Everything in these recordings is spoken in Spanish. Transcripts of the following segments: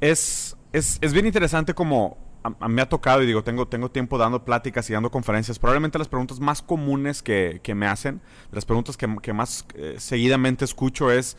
Es, es, es bien interesante como a, me ha tocado y digo, tengo, tengo tiempo dando pláticas y dando conferencias. Probablemente las preguntas más comunes que, que me hacen, las preguntas que, que más eh, seguidamente escucho es,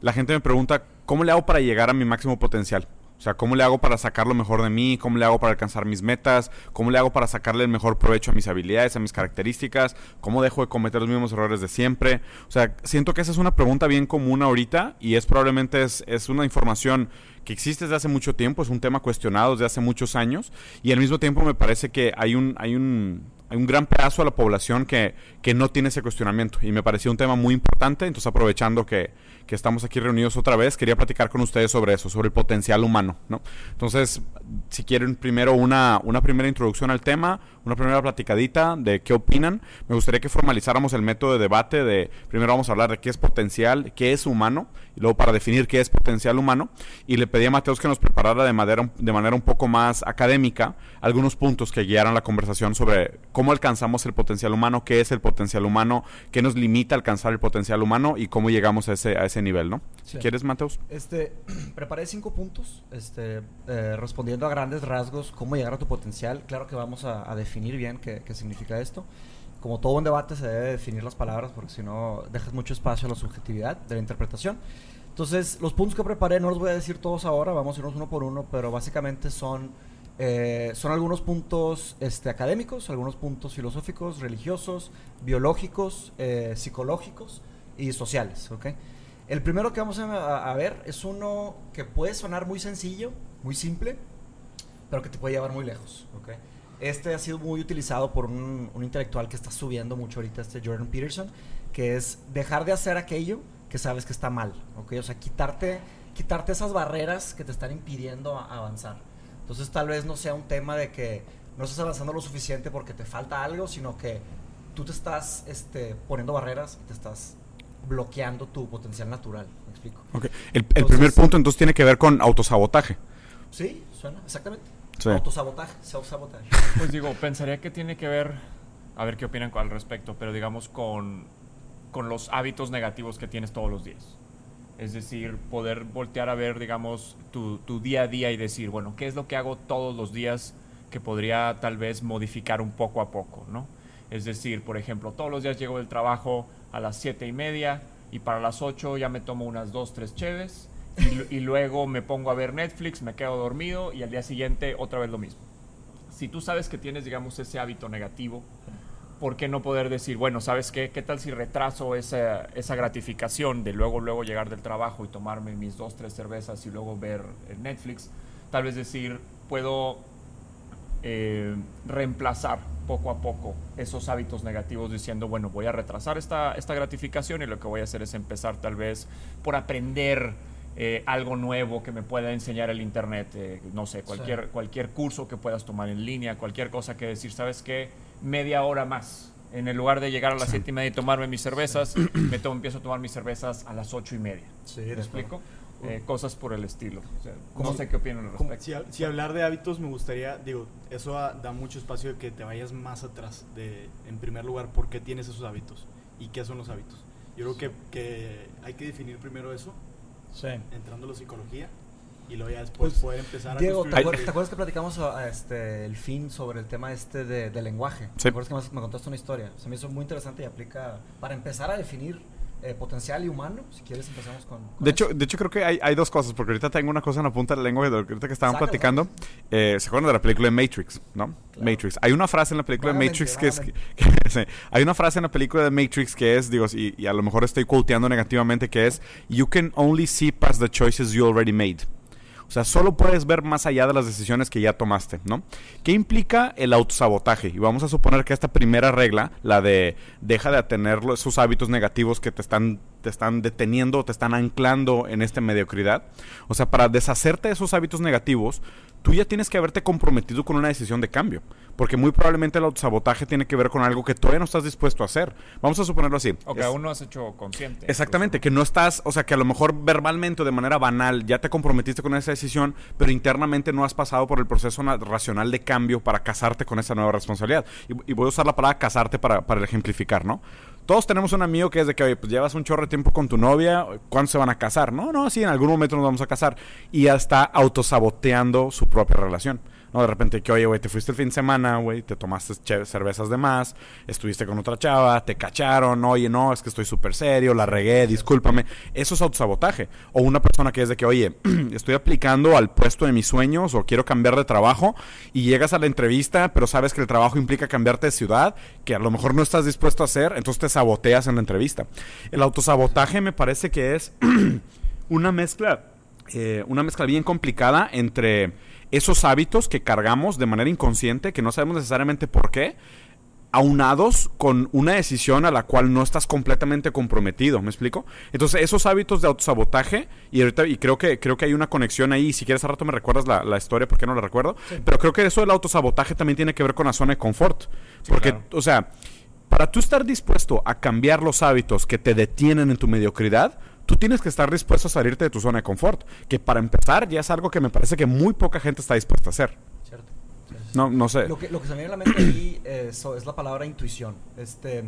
la gente me pregunta, ¿cómo le hago para llegar a mi máximo potencial? Sea, ¿cómo le hago para sacar lo mejor de mí? ¿Cómo le hago para alcanzar mis metas? ¿Cómo le hago para sacarle el mejor provecho a mis habilidades, a mis características? ¿Cómo dejo de cometer los mismos errores de siempre? O sea, siento que esa es una pregunta bien común ahorita y es probablemente es, es una información que existe desde hace mucho tiempo, es un tema cuestionado desde hace muchos años y al mismo tiempo me parece que hay un, hay un, hay un gran pedazo de la población que, que no tiene ese cuestionamiento y me pareció un tema muy importante, entonces aprovechando que, que estamos aquí reunidos otra vez, quería platicar con ustedes sobre eso, sobre el potencial humano, ¿no? Entonces, si quieren primero una, una primera introducción al tema, una primera platicadita de qué opinan, me gustaría que formalizáramos el método de debate de, primero vamos a hablar de qué es potencial, qué es humano, y luego para definir qué es potencial humano, y le pedí a Mateos que nos preparara de manera, de manera un poco más académica algunos puntos que guiaran la conversación sobre cómo alcanzamos el potencial humano, qué es el potencial humano, qué nos limita a alcanzar el potencial humano y cómo llegamos a ese, a ese nivel, ¿no? Si quieres, Mateus. Este, preparé cinco puntos, este, eh, respondiendo a grandes rasgos cómo llegar a tu potencial. Claro que vamos a, definir bien qué, qué significa esto como todo un debate se debe definir las palabras porque si no dejas mucho espacio a la subjetividad de la interpretación. Entonces, los puntos que preparé no los voy a decir todos ahora, vamos a irnos uno por uno, pero básicamente son, eh, son algunos puntos este, académicos, algunos puntos filosóficos, religiosos, biológicos, eh, psicológicos y sociales. ¿okay? El primero que vamos a, ver es uno que puede sonar muy sencillo, muy simple, pero que te puede llevar muy lejos. ¿okay? Este ha sido muy utilizado por un, intelectual que está subiendo mucho ahorita, este Jordan Peterson, que es dejar de hacer aquello que sabes que está mal, ¿ok? O sea, quitarte, quitarte esas barreras que te están impidiendo avanzar. Entonces tal vez no sea un tema de que no estás avanzando lo suficiente porque te falta algo, sino que tú te estás este, poniendo barreras y te estás bloqueando tu potencial natural. ¿Me explico? Okay. El, el primer punto entonces tiene que ver con autosabotaje. Sí, suena, exactamente. Autosabotaje, self-sabotaje. Pues digo, pensaría que tiene que ver, a ver qué opinan al respecto, pero digamos con, con los hábitos negativos que tienes todos los días. Es decir, poder voltear a ver, digamos, tu, tu, día a día y decir, bueno, ¿qué es lo que hago todos los días que podría tal vez modificar un poco a poco, ¿no? Es decir, por ejemplo, todos los días llego del trabajo a las siete y media y para las 8 ya me tomo unas dos, tres cheves y, luego me pongo a ver Netflix, me quedo dormido y al día siguiente otra vez lo mismo. Si tú sabes que tienes, digamos, ese hábito negativo, ¿por qué no poder decir, bueno, ¿sabes qué? ¿Qué tal si retraso esa, esa gratificación de luego, luego llegar del trabajo y tomarme mis dos, tres cervezas y luego ver Netflix? Tal vez decir, puedo eh, reemplazar poco a poco esos hábitos negativos diciendo, bueno, voy a retrasar esta, esta gratificación y lo que voy a hacer es empezar tal vez por aprender eh, algo nuevo que me pueda enseñar el internet, eh, no sé, cualquier, cualquier curso que puedas tomar en línea, cualquier cosa que decir, ¿sabes qué? Media hora más. En el lugar de llegar a las siete y media y tomarme mis cervezas, me tomo, empiezo a tomar mis cervezas a las ocho y media. Sí, ¿Me explico? Eh, cosas por el estilo. no sé qué opinan al respecto. Si, si, hablar de hábitos me gustaría, digo, eso da, mucho espacio de que te vayas más atrás de, en primer lugar, por qué tienes esos hábitos y qué son los hábitos. Yo creo que, que hay que definir primero eso sí. entrando a la psicología y luego ya después pues, poder empezar Diego, a ¿te, acuerdas, ¿te acuerdas que platicamos a, este, el fin sobre el tema este de, lenguaje? Sí. ¿Te acuerdas que me, contaste una historia? Se me hizo muy interesante y aplica para empezar a definir eh, potencial y humano. Si quieres empezamos con... de, hecho, de hecho, creo que hay, hay, dos cosas, porque ahorita tengo una cosa en la punta de la lengua, ahorita que estaban platicando. Eh, ¿Se acuerdan de la película de Matrix? ¿No? Matrix. Hay una frase en la película de Matrix que es... hay una frase en la película de Matrix que es, digo, y, y a lo mejor estoy quoteando negativamente, que es, You can only see past the choices you already made. Sea, solo puedes ver más allá de las decisiones que ya tomaste, ¿no? ¿Qué implica el autosabotaje? Y vamos a suponer que esta primera regla, la de deja de tener esos hábitos negativos que te están, te están deteniendo, te están anclando en esta mediocridad. O sea, para deshacerte de esos hábitos negativos, tú ya tienes que haberte comprometido con una decisión de cambio. Porque muy probablemente el autosabotaje tiene que ver con algo que todavía no estás dispuesto a hacer. Vamos a suponerlo así. O que aún no has hecho consciente. Exactamente, que no estás, o sea, que a lo mejor verbalmente o de manera banal ya te comprometiste con esa decisión, pero internamente no has pasado por el proceso racional de cambio para casarte con esa nueva responsabilidad. Y, voy a usar la palabra casarte para, para ejemplificar, ¿no? Todos tenemos un amigo que es de que, pues llevas un chorro de tiempo con tu novia, ¿cuándo se van a casar? No, no, sí, en algún momento nos vamos a casar. Y ya está autosaboteando su propia relación. No, de repente que, oye, güey, te fuiste el fin de semana, güey, te tomaste cervezas de más, estuviste con otra chava, te cacharon, oye, no, es que estoy súper serio, la regué, discúlpame. Eso es autosabotaje. O una persona que es de que, oye, estoy aplicando al puesto de mis sueños o quiero cambiar de trabajo y llegas a la entrevista, pero sabes que el trabajo implica cambiarte de ciudad, que a lo mejor no estás dispuesto a hacer, entonces te saboteas en la entrevista. El autosabotaje me parece que es una mezcla, eh, una mezcla bien complicada entre esos hábitos que cargamos de manera inconsciente, que no sabemos necesariamente por qué, aunados con una decisión a la cual no estás completamente comprometido, ¿me explico? Entonces, esos hábitos de autosabotaje, y ahorita, y creo que, creo que hay una conexión ahí, si quieres a rato me recuerdas la, la historia, porque no la recuerdo, pero creo que eso del autosabotaje también tiene que ver con la zona de confort, porque, claro. o sea, para tú estar dispuesto a cambiar los hábitos que te detienen en tu mediocridad, tú tienes que estar dispuesto a salirte de tu zona de confort, que para empezar ya es algo que me parece que muy poca gente está dispuesta a hacer. ¿Cierto? Sí, sí, sí. No, no sé. Lo que, lo que se me viene a la mente ahí eh, so- es la palabra intuición. Este,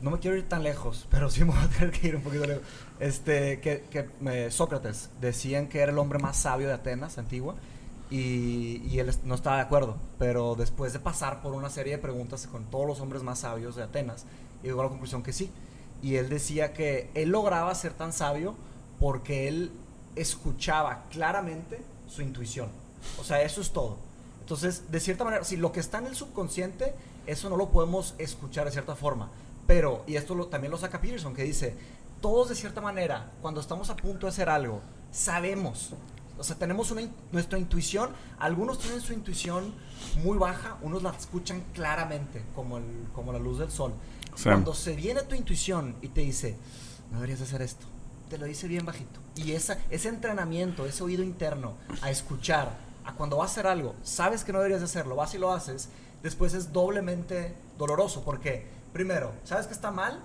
no me quiero ir tan lejos, pero sí me voy a tener que ir un poquito lejos. Este, que, que eh, Sócrates decían que era el hombre más sabio de Atenas, antigua, y, y él no estaba de acuerdo. Pero después de pasar por una serie de preguntas con todos los hombres más sabios de Atenas, llegó a la conclusión que sí. Y él decía que él lograba ser tan sabio porque él escuchaba claramente su intuición. O sea, eso es todo. Entonces, de cierta manera, si lo que está en el subconsciente, eso no lo podemos escuchar de cierta forma. Pero, y esto también lo saca Peterson, que dice, todos de cierta manera, cuando estamos a punto de hacer algo, sabemos. O sea, tenemos una, nuestra intuición, algunos tienen su intuición muy baja, unos la escuchan claramente, como la luz del sol. Sí. Cuando se viene tu intuición y te dice, no deberías de hacer esto, te lo dice bien bajito. Y esa, ese entrenamiento, ese oído interno a escuchar, a cuando vas a hacer algo, sabes que no deberías de hacerlo, vas y lo haces, después es doblemente doloroso, porque primero, sabes que está mal,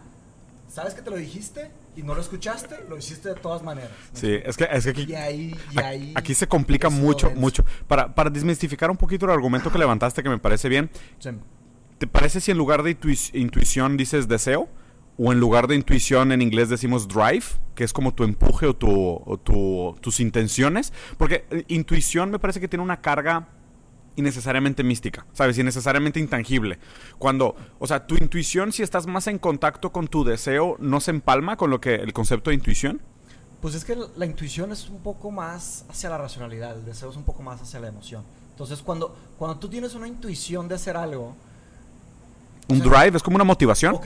sabes que te lo dijiste y no lo escuchaste, lo hiciste de todas maneras. Sí, es que, es que aquí, Y ahí, y ahí Aquí se complica mucho, mucho. Para, para desmistificar un poquito el argumento que levantaste, que me parece bien, Sí. ¿Te parece si en lugar de intui- intuición dices deseo? O en lugar de intuición en inglés decimos drive, que es como tu empuje o, tu, o tu- tus intenciones. Porque eh, intuición me parece que tiene una carga innecesariamente mística, ¿sabes? Innecesariamente intangible. Cuando, o sea, tu intuición, si estás más en contacto con tu deseo, ¿no se empalma con lo que el concepto de intuición? Pues es que la intuición es un poco más hacia la racionalidad, el deseo es un poco más hacia la emoción. Entonces, cuando, cuando tú tienes una intuición de hacer algo, Un O sea, drive es como una motivación. ok,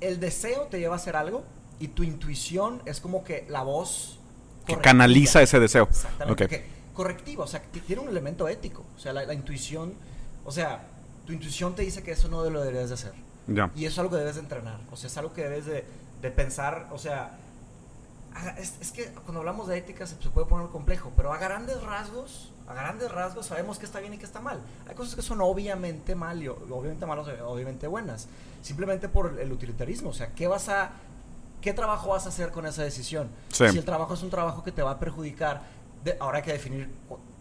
el deseo te lleva a hacer algo y tu intuición es como que la voz Que correctiva. canaliza ese deseo. Exactamente. Ok. que- correctiva, o sea, que tiene un elemento ético. O sea, la, la intuición, o sea, tu intuición te dice que eso no lo deberías de hacer. Ya. Y eso es algo que debes de entrenar. O sea, es algo que debes de, de pensar. O sea, es, es que cuando hablamos de ética se, se puede poner complejo, pero a grandes rasgos, a grandes rasgos sabemos qué está bien y qué está mal. Hay cosas que son obviamente mal y obviamente malas, obviamente buenas. Simplemente por el utilitarismo. O sea, ¿qué vas a... ¿Qué trabajo vas a hacer con esa decisión? Sí. Si el trabajo es un trabajo que te va a perjudicar, de- ahora hay que definir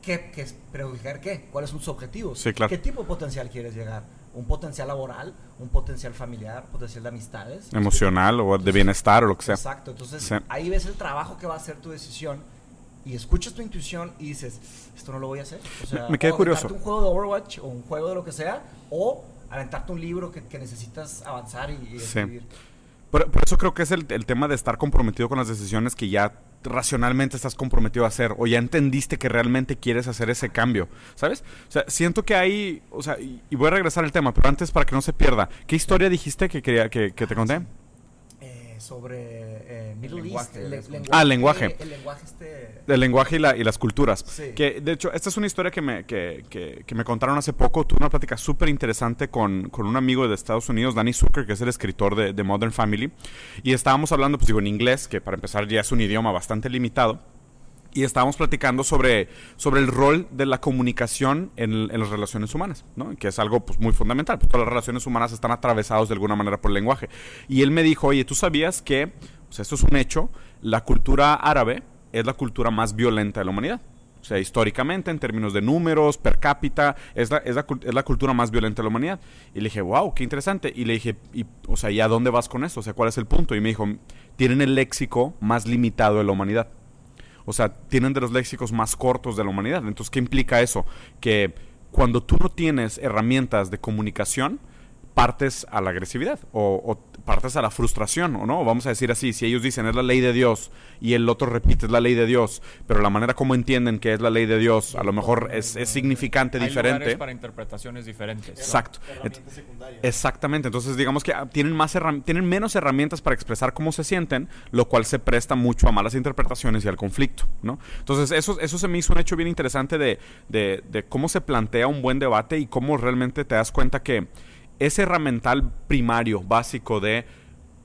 qué, qué es perjudicar qué, cuáles son sus objetivos, Sí, claro. qué tipo de potencial quieres llegar, un potencial laboral, un potencial familiar, potencial de amistades, Emocional o de bienestar o lo que sea. Exacto, entonces Sí. ahí ves el trabajo que va a hacer tu decisión y escuchas tu intuición y dices, esto no lo voy a hacer. O sea, Me- me quedé o curioso. un juego de Overwatch o un juego de lo que sea, o aventarte un libro que, que necesitas avanzar y, y Sí. escribir. Por, por eso creo que es el, el tema de estar comprometido con las decisiones que ya racionalmente estás comprometido a hacer o ya entendiste que realmente quieres hacer ese cambio, ¿sabes? O sea, siento que hay, o sea, y, y voy a regresar al tema, pero antes para que no se pierda, ¿qué historia dijiste que quería que, que te conté? Sobre eh, Middle lenguaje, East, el, Ah, lenguaje. El lenguaje este... El lenguaje y, la- y las culturas. Sí. Que, de hecho, esta es una historia que me, que, que- que me contaron hace poco. Tuve una plática súper interesante con, con un amigo de Estados Unidos, Danny Zucker, que es el escritor de, de Modern Family. Y estábamos hablando, pues digo, en inglés, que para empezar ya es un idioma bastante limitado. Y estábamos platicando sobre, sobre el rol de la comunicación en, las relaciones humanas. Que es algo pues, muy fundamental. Pues, todas las relaciones humanas están atravesadas de alguna manera por el lenguaje. Y él me dijo, oye, ¿tú sabías que, o sea, esto es un hecho, la cultura árabe es la cultura más violenta de la humanidad? O sea, históricamente, en términos de números, per cápita, es la, es la, es la cultura más violenta de la humanidad. Y le dije, wow, qué interesante. Y le dije, o sea, ¿y a dónde vas con eso? O sea, ¿cuál es el punto? Y me dijo, tienen el léxico más limitado de la humanidad. O sea, tienen de los léxicos más cortos de la humanidad. Entonces, ¿qué implica eso? Que cuando tú no tienes herramientas de comunicación, partes a la agresividad o, o partes a la frustración, ¿o no? Vamos a decir así, si ellos dicen es la ley de Dios y el otro repite es la ley de Dios, pero la manera como entienden que es la ley de Dios a lo mejor es, es significante, Hay diferente. para interpretaciones diferentes. Exacto. Exactamente, entonces digamos que ah, tienen, más herram- tienen menos herramientas para expresar cómo se sienten, lo cual se presta mucho a malas interpretaciones y al conflicto, ¿no? Entonces eso, eso se me hizo un hecho bien interesante de, de- de cómo se plantea un buen debate y cómo realmente te das cuenta que ese herramental primario, básico de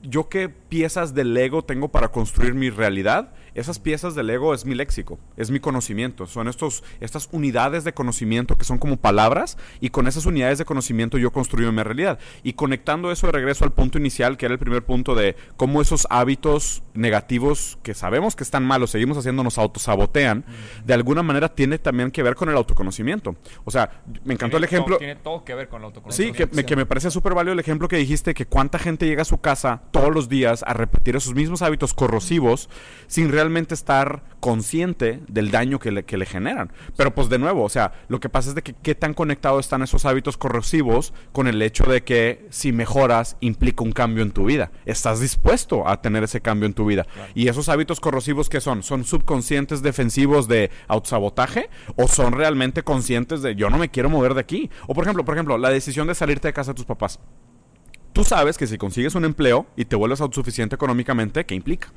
yo qué piezas del Lego tengo para construir mi realidad, esas piezas del Lego es mi léxico, es mi conocimiento, son estos, estas unidades de conocimiento que son como palabras y con esas unidades de conocimiento yo construyo mi realidad. Y conectando eso de regreso al punto inicial, que era el primer punto de cómo esos hábitos negativos que sabemos que están malos, seguimos haciendo, nos autosabotean, de alguna manera tiene también que ver con el autoconocimiento. O sea, me encantó el todo- ejemplo... tiene todo que ver con el Sí, autoconocimiento. que me, que me parece súper válido el ejemplo que dijiste, que cuánta gente llega a su casa todos los días a repetir esos mismos hábitos corrosivos sin realmente estar consciente del daño que le, que le generan. Pero pues de nuevo, o sea, lo que pasa es de que qué tan conectados están esos hábitos corrosivos con el hecho de que si mejoras implica un cambio en tu vida. Estás dispuesto a tener ese cambio en tu vida. Y esos hábitos corrosivos que son, son subconscientes defensivos de autosabotaje o son realmente conscientes de yo no me quiero mover de aquí. O por ejemplo, por ejemplo, la decisión de salirte de casa de tus papás. Tú sabes que si consigues un empleo y te vuelves autosuficiente económicamente, ¿qué implica?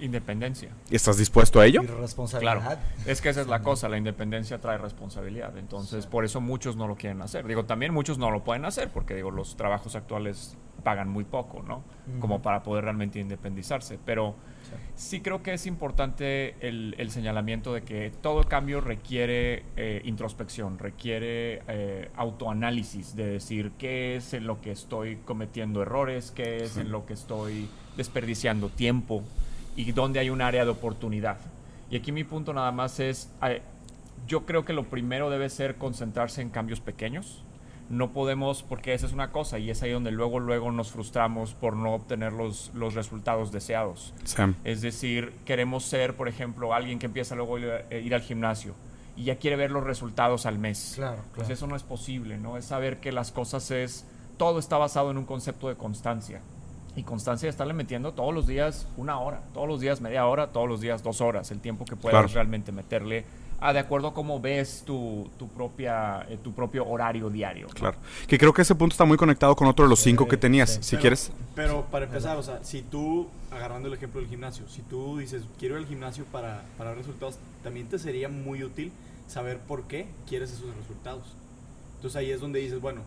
Independencia. ¿Estás dispuesto a ello? Y responsabilidad. Claro, es que esa es la cosa, la independencia trae responsabilidad, entonces por eso muchos no lo quieren hacer. Digo, también muchos no lo pueden hacer porque digo, los trabajos actuales pagan muy poco, ¿no? Como para poder realmente independizarse, pero sí creo que es importante el, el señalamiento de que todo cambio requiere eh, introspección, requiere eh, autoanálisis, de decir qué es en lo que estoy cometiendo errores, qué es en lo que estoy desperdiciando tiempo y dónde hay un área de oportunidad. Y aquí mi punto nada más es, eh, yo creo que lo primero debe ser concentrarse en cambios pequeños. No podemos, porque esa es una cosa y es ahí donde luego, luego nos frustramos por no obtener los, los resultados deseados. Sam. Es decir, queremos ser, por ejemplo, alguien que empieza luego a ir, a ir al gimnasio y ya quiere ver los resultados al mes. Claro, Pues claro. eso no es posible, ¿no? Es saber que las cosas es... Todo está basado en un concepto de constancia. Y constancia es estarle metiendo todos los días una hora, todos los días media hora, todos los días dos horas, el tiempo que puedas Claro. realmente meterle a de acuerdo a cómo ves tu, tu, propia, eh, tu propio horario diario. ¿no? Claro. Que creo que ese punto está muy conectado con otro de los cinco que tenías. sí. Si Pero- quieres... Pero para empezar, o sea, si tú, agarrando el ejemplo del gimnasio, si tú dices, quiero ir al gimnasio para, para resultados, también te sería muy útil saber por qué quieres esos resultados. Entonces ahí es donde dices, bueno,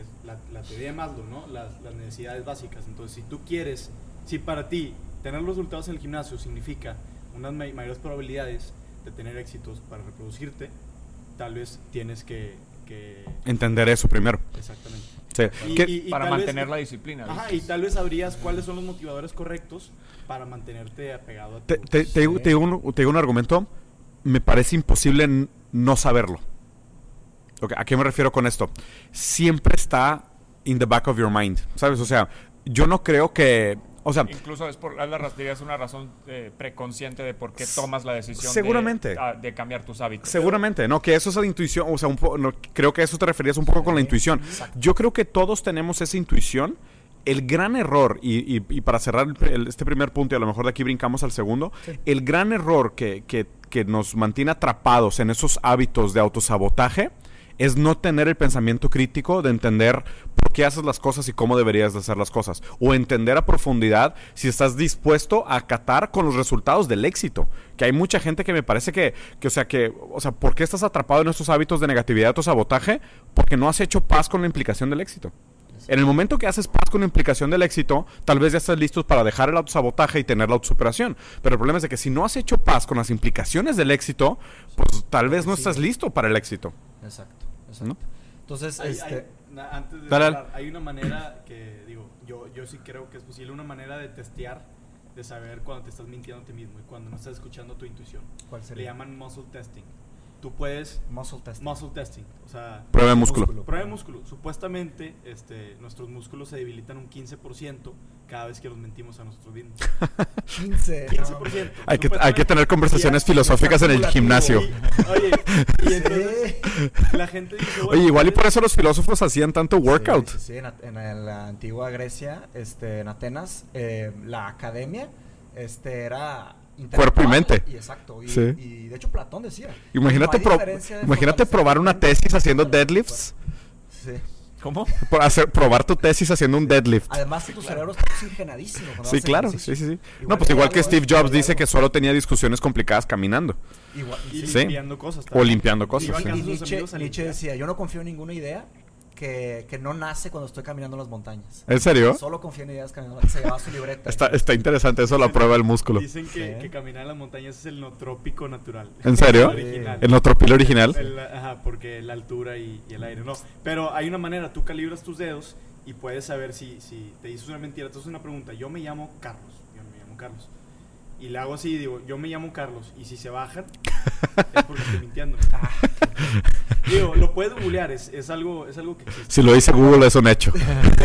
es la, la teoría de Maslow, ¿no? Las, las necesidades básicas. Entonces, si tú quieres, si para ti tener los resultados en el gimnasio significa unas may- mayores probabilidades de tener éxitos para reproducirte, tal vez tienes que... que Entender eso primero. exactamente. Sí. Y- y- y para tal vez- mantener la disciplina. Ajá, y tal vez sabrías cuáles son los motivadores correctos para mantenerte apegado a tu... te, te- te digo, te digo un, te digo un argumento. Me parece imposible no saberlo. Ok, ¿A qué me refiero con esto? Siempre está in the back of your mind. ¿Sabes? O sea, yo no creo que... O sea, Incluso es, por, es, una razón eh, preconsciente de por qué tomas la decisión Seguramente. De, ah, de cambiar tus hábitos. Seguramente, ¿no? Que eso es la intuición, o sea, un po- no, creo que a eso te referías un poco con la intuición. Yo creo que todos tenemos esa intuición. El gran error, y, y- y para cerrar el- el- este primer punto, y a lo mejor de aquí brincamos al segundo, el gran error que, que- que nos mantiene atrapados en esos hábitos de autosabotaje es no tener el pensamiento crítico de entender por qué haces las cosas y cómo deberías de hacer las cosas. O entender a profundidad si estás dispuesto a acatar con los resultados del éxito. Que hay mucha gente que me parece que, que o sea, que, o sea, ¿por qué estás atrapado en estos hábitos de negatividad, autosabotaje? Porque no has hecho paz con la implicación del éxito. En el momento que haces paz con la implicación del éxito, tal vez ya estás listos para dejar el autosabotaje y tener la autosuperación. Pero el problema es de que si no has hecho paz con las implicaciones del éxito, pues tal vez no estás listo para el éxito. Exacto, exacto. ¿No? Entonces, Hay- este... hay- antes de Dale, cerrar, hay una manera que, digo, yo, yo sí creo que es posible, una manera de testear de saber cuando te estás mintiendo a ti mismo y cuando no estás escuchando tu intuición. ¿Cuál Le sería? llaman muscle testing. Tú puedes Muscle testing. muscle testing, o sea, Prueba de músculo. prueba de músculo. Supuestamente, este, nuestros músculos se debilitan un 15% cada vez que los mentimos a nosotros mismos. 15. 15%. Hay que, hay que tener conversaciones Ya, filosóficas en el gimnasio. Y- oye, y entonces Sí. la gente dice, bueno, Oye, igual y ¿cuál por es- eso los filósofos hacían tanto workout. Sí, sí, sí, en, At- en la antigua Grecia, este, en Atenas, eh, la academia este, era... Cuerpo y mente. Y, exacto. Y, Sí. y de hecho Platón decía. Imagínate, pro- imagínate probar una tesis haciendo deadlifts. Sí. ¿Cómo? Por hacer, probar tu tesis haciendo un deadlift. Además que tu cerebro está oxigenadísimo. Sí, claro. ejercicio. Sí, sí, sí. Igual No, pues igual que Steve Jobs dice algo. que solo tenía discusiones complicadas caminando. Igual- Y sí. Sí. limpiando cosas. O limpiando cosas. Sí. Y Nietzsche, decía, yo no confío en ninguna idea que, que no nace cuando estoy caminando en las montañas. ¿En serio? Solo confío en ideas caminando. Se llevaba su libreta. Está, está interesante eso, la prueba del músculo. Dicen que, Sí. que caminar en las montañas es el nootrópico natural. ¿En serio? El original. ¿El original? El- ajá, porque la altura y, y el aire. No, pero hay una manera, tú calibras tus dedos y puedes saber si, si te dices una mentira. Haces una pregunta, yo me llamo Carlos, yo me llamo Carlos. Y le hago así, digo, yo me llamo Carlos. Y si se bajan, es porque estoy mintiendo. Ah, Digo, lo puedes googlear, es, es, algo, es algo que existe. Si lo dice Google es un hecho.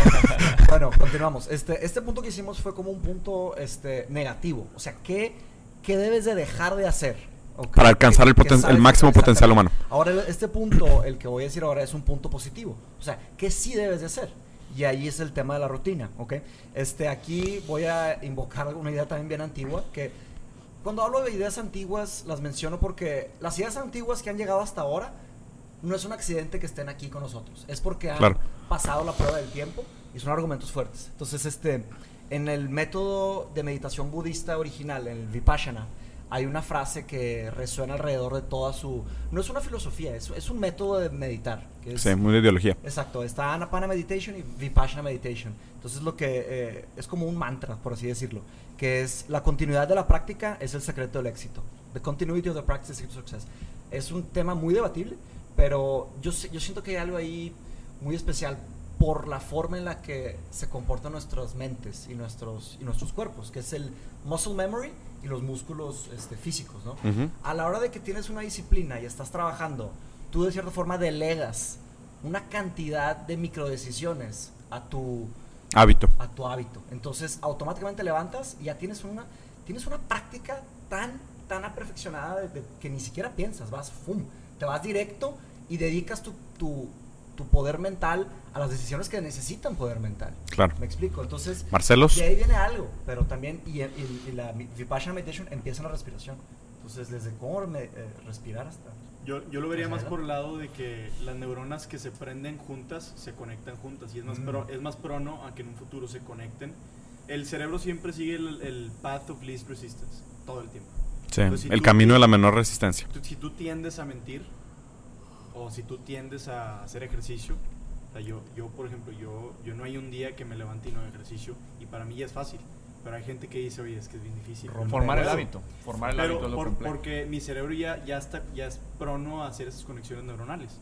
bueno, continuamos. Este, este punto que hicimos fue como un punto este, negativo. O sea, ¿qué, qué debes de dejar de hacer? ¿ok? Para alcanzar el poten- el máximo potencial humano. Ahora, este punto, el que voy a decir ahora, es un punto positivo. O sea, ¿qué sí debes de hacer? Y ahí es el tema de la rutina, ¿ok? Este, aquí voy a invocar una idea también bien antigua, que cuando hablo de ideas antiguas, las menciono porque las ideas antiguas que han llegado hasta ahora no es un accidente que estén aquí con nosotros, es porque han Claro. pasado la prueba del tiempo y son argumentos fuertes. Entonces, este, en el método de meditación budista original, el Vipassana, hay una frase que resuena alrededor de toda su... No es una filosofía, es, es un método de meditar. Que es, Sí, muy de ideología. Exacto, está Anapana Meditation y Vipassana Meditation. Entonces lo que eh, es como un mantra, por así decirlo, que es la continuidad de la práctica es el secreto del éxito. The continuity of the practice is success. Es un tema muy debatible, pero yo, yo siento que hay algo ahí muy especial por la forma en la que se comportan nuestras mentes y nuestros, y nuestros cuerpos, que es el muscle memory y los músculos este, físicos, ¿no? A la hora de que tienes una disciplina y estás trabajando, tú de cierta forma delegas una cantidad de microdecisiones a tu, Hábito. a tu hábito. Entonces, automáticamente levantas y ya tienes una, tienes una práctica tan, tan aperfeccionada de- de que ni siquiera piensas, vas, ¡fum! Te vas directo y dedicas tu, tu, tu poder mental a las decisiones que necesitan poder mental. Claro. ¿Me explico? Entonces, Marcelos. de ahí viene algo, pero también, y, y- y la Vipassana Meditation empieza en la respiración. Entonces, desde cómo me- eh, respirar hasta... Yo, yo lo vería más por el lado de que las neuronas que se prenden juntas se conectan juntas y es más, Mm. pro- es más prono a que en un futuro se conecten. El cerebro siempre sigue el, el path of least resistance todo el tiempo. Sí, Entonces, si el camino de la menor resistencia. Tú- si tú tiendes a mentir o si tú tiendes a hacer ejercicio, o sea, yo, yo por ejemplo, yo, yo no hay un día que me levante y no haga ejercicio y para mí ya es fácil. Pero hay gente que dice, oye, es que es bien difícil. Formar el hábito. Formar el Pero hábito es lo por- complejo. porque mi cerebro ya, ya, está, ya es prono a hacer esas conexiones neuronales.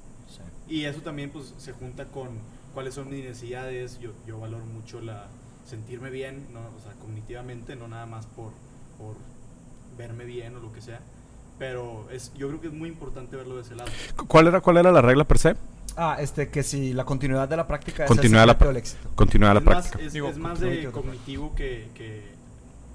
Y eso también pues se junta con cuáles son mis necesidades. Yo, yo valoro mucho la sentirme bien, ¿no? o sea, cognitivamente, no nada más por, por verme bien o lo que sea. Pero es, yo creo que es muy importante verlo de ese lado. ¿Cuál era, ¿Cuál era la regla per se? Ah, este, que si la continuidad de la práctica Continuidad es la el secreto pra- del éxito. Continuidad de la más, práctica. es, Digo, es más de cognitivo que, que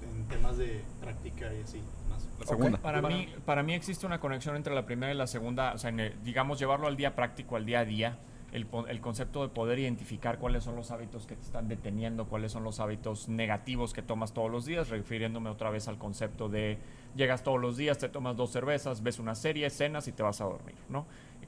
en temas de práctica y así. Más. La segunda. Para mí, para mí existe una conexión entre la primera y la segunda, o sea, en el- digamos, llevarlo al día práctico, al día a día, el, po- el concepto de poder identificar cuáles son los hábitos que te están deteniendo, cuáles son los hábitos negativos que tomas todos los días, refiriéndome otra vez al concepto de llegas todos los días, te tomas dos cervezas, ves una serie, cenas y te vas a dormir, ¿no?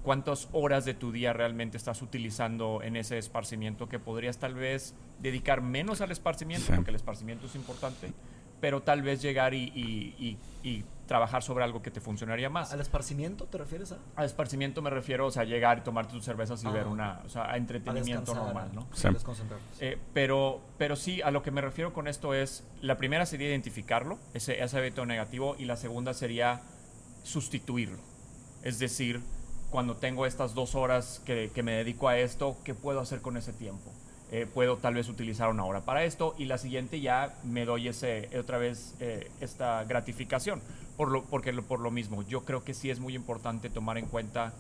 ¿Cuántas horas de tu día realmente estás utilizando en ese esparcimiento que podrías tal vez dedicar menos al esparcimiento, Sí. porque el esparcimiento es importante, pero tal vez llegar y, y- y- y trabajar sobre algo que te funcionaría más. ¿Al esparcimiento te refieres a? A esparcimiento me refiero, o sea, llegar y tomarte tus cervezas y Ah, ver una, o sea, a entretenimiento normal, ¿no? Sí. Eh, pero, pero sí, a lo que me refiero con esto es, la primera sería identificarlo, ese, ese hábito negativo, y la segunda sería sustituirlo. Es decir, cuando tengo estas dos horas que, que me dedico a esto, ¿qué puedo hacer con ese tiempo? eh, puedo tal vez utilizar una hora para esto y la siguiente ya me doy ese otra vez eh, esta gratificación por lo porque lo- por lo mismo yo creo que sí es muy importante tomar en cuenta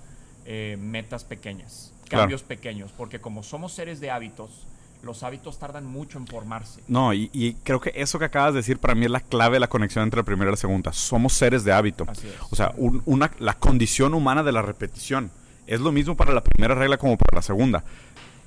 eh, metas pequeñas Claro. cambios pequeños porque como somos seres de hábitos los hábitos tardan mucho en formarse No, y, y creo que eso que acabas de decir para mí es la clave de la conexión entre la primera y la segunda. Somos seres de hábito. Así es. O sea, un- una, la condición humana de la repetición. Es lo mismo para la primera regla como para la segunda.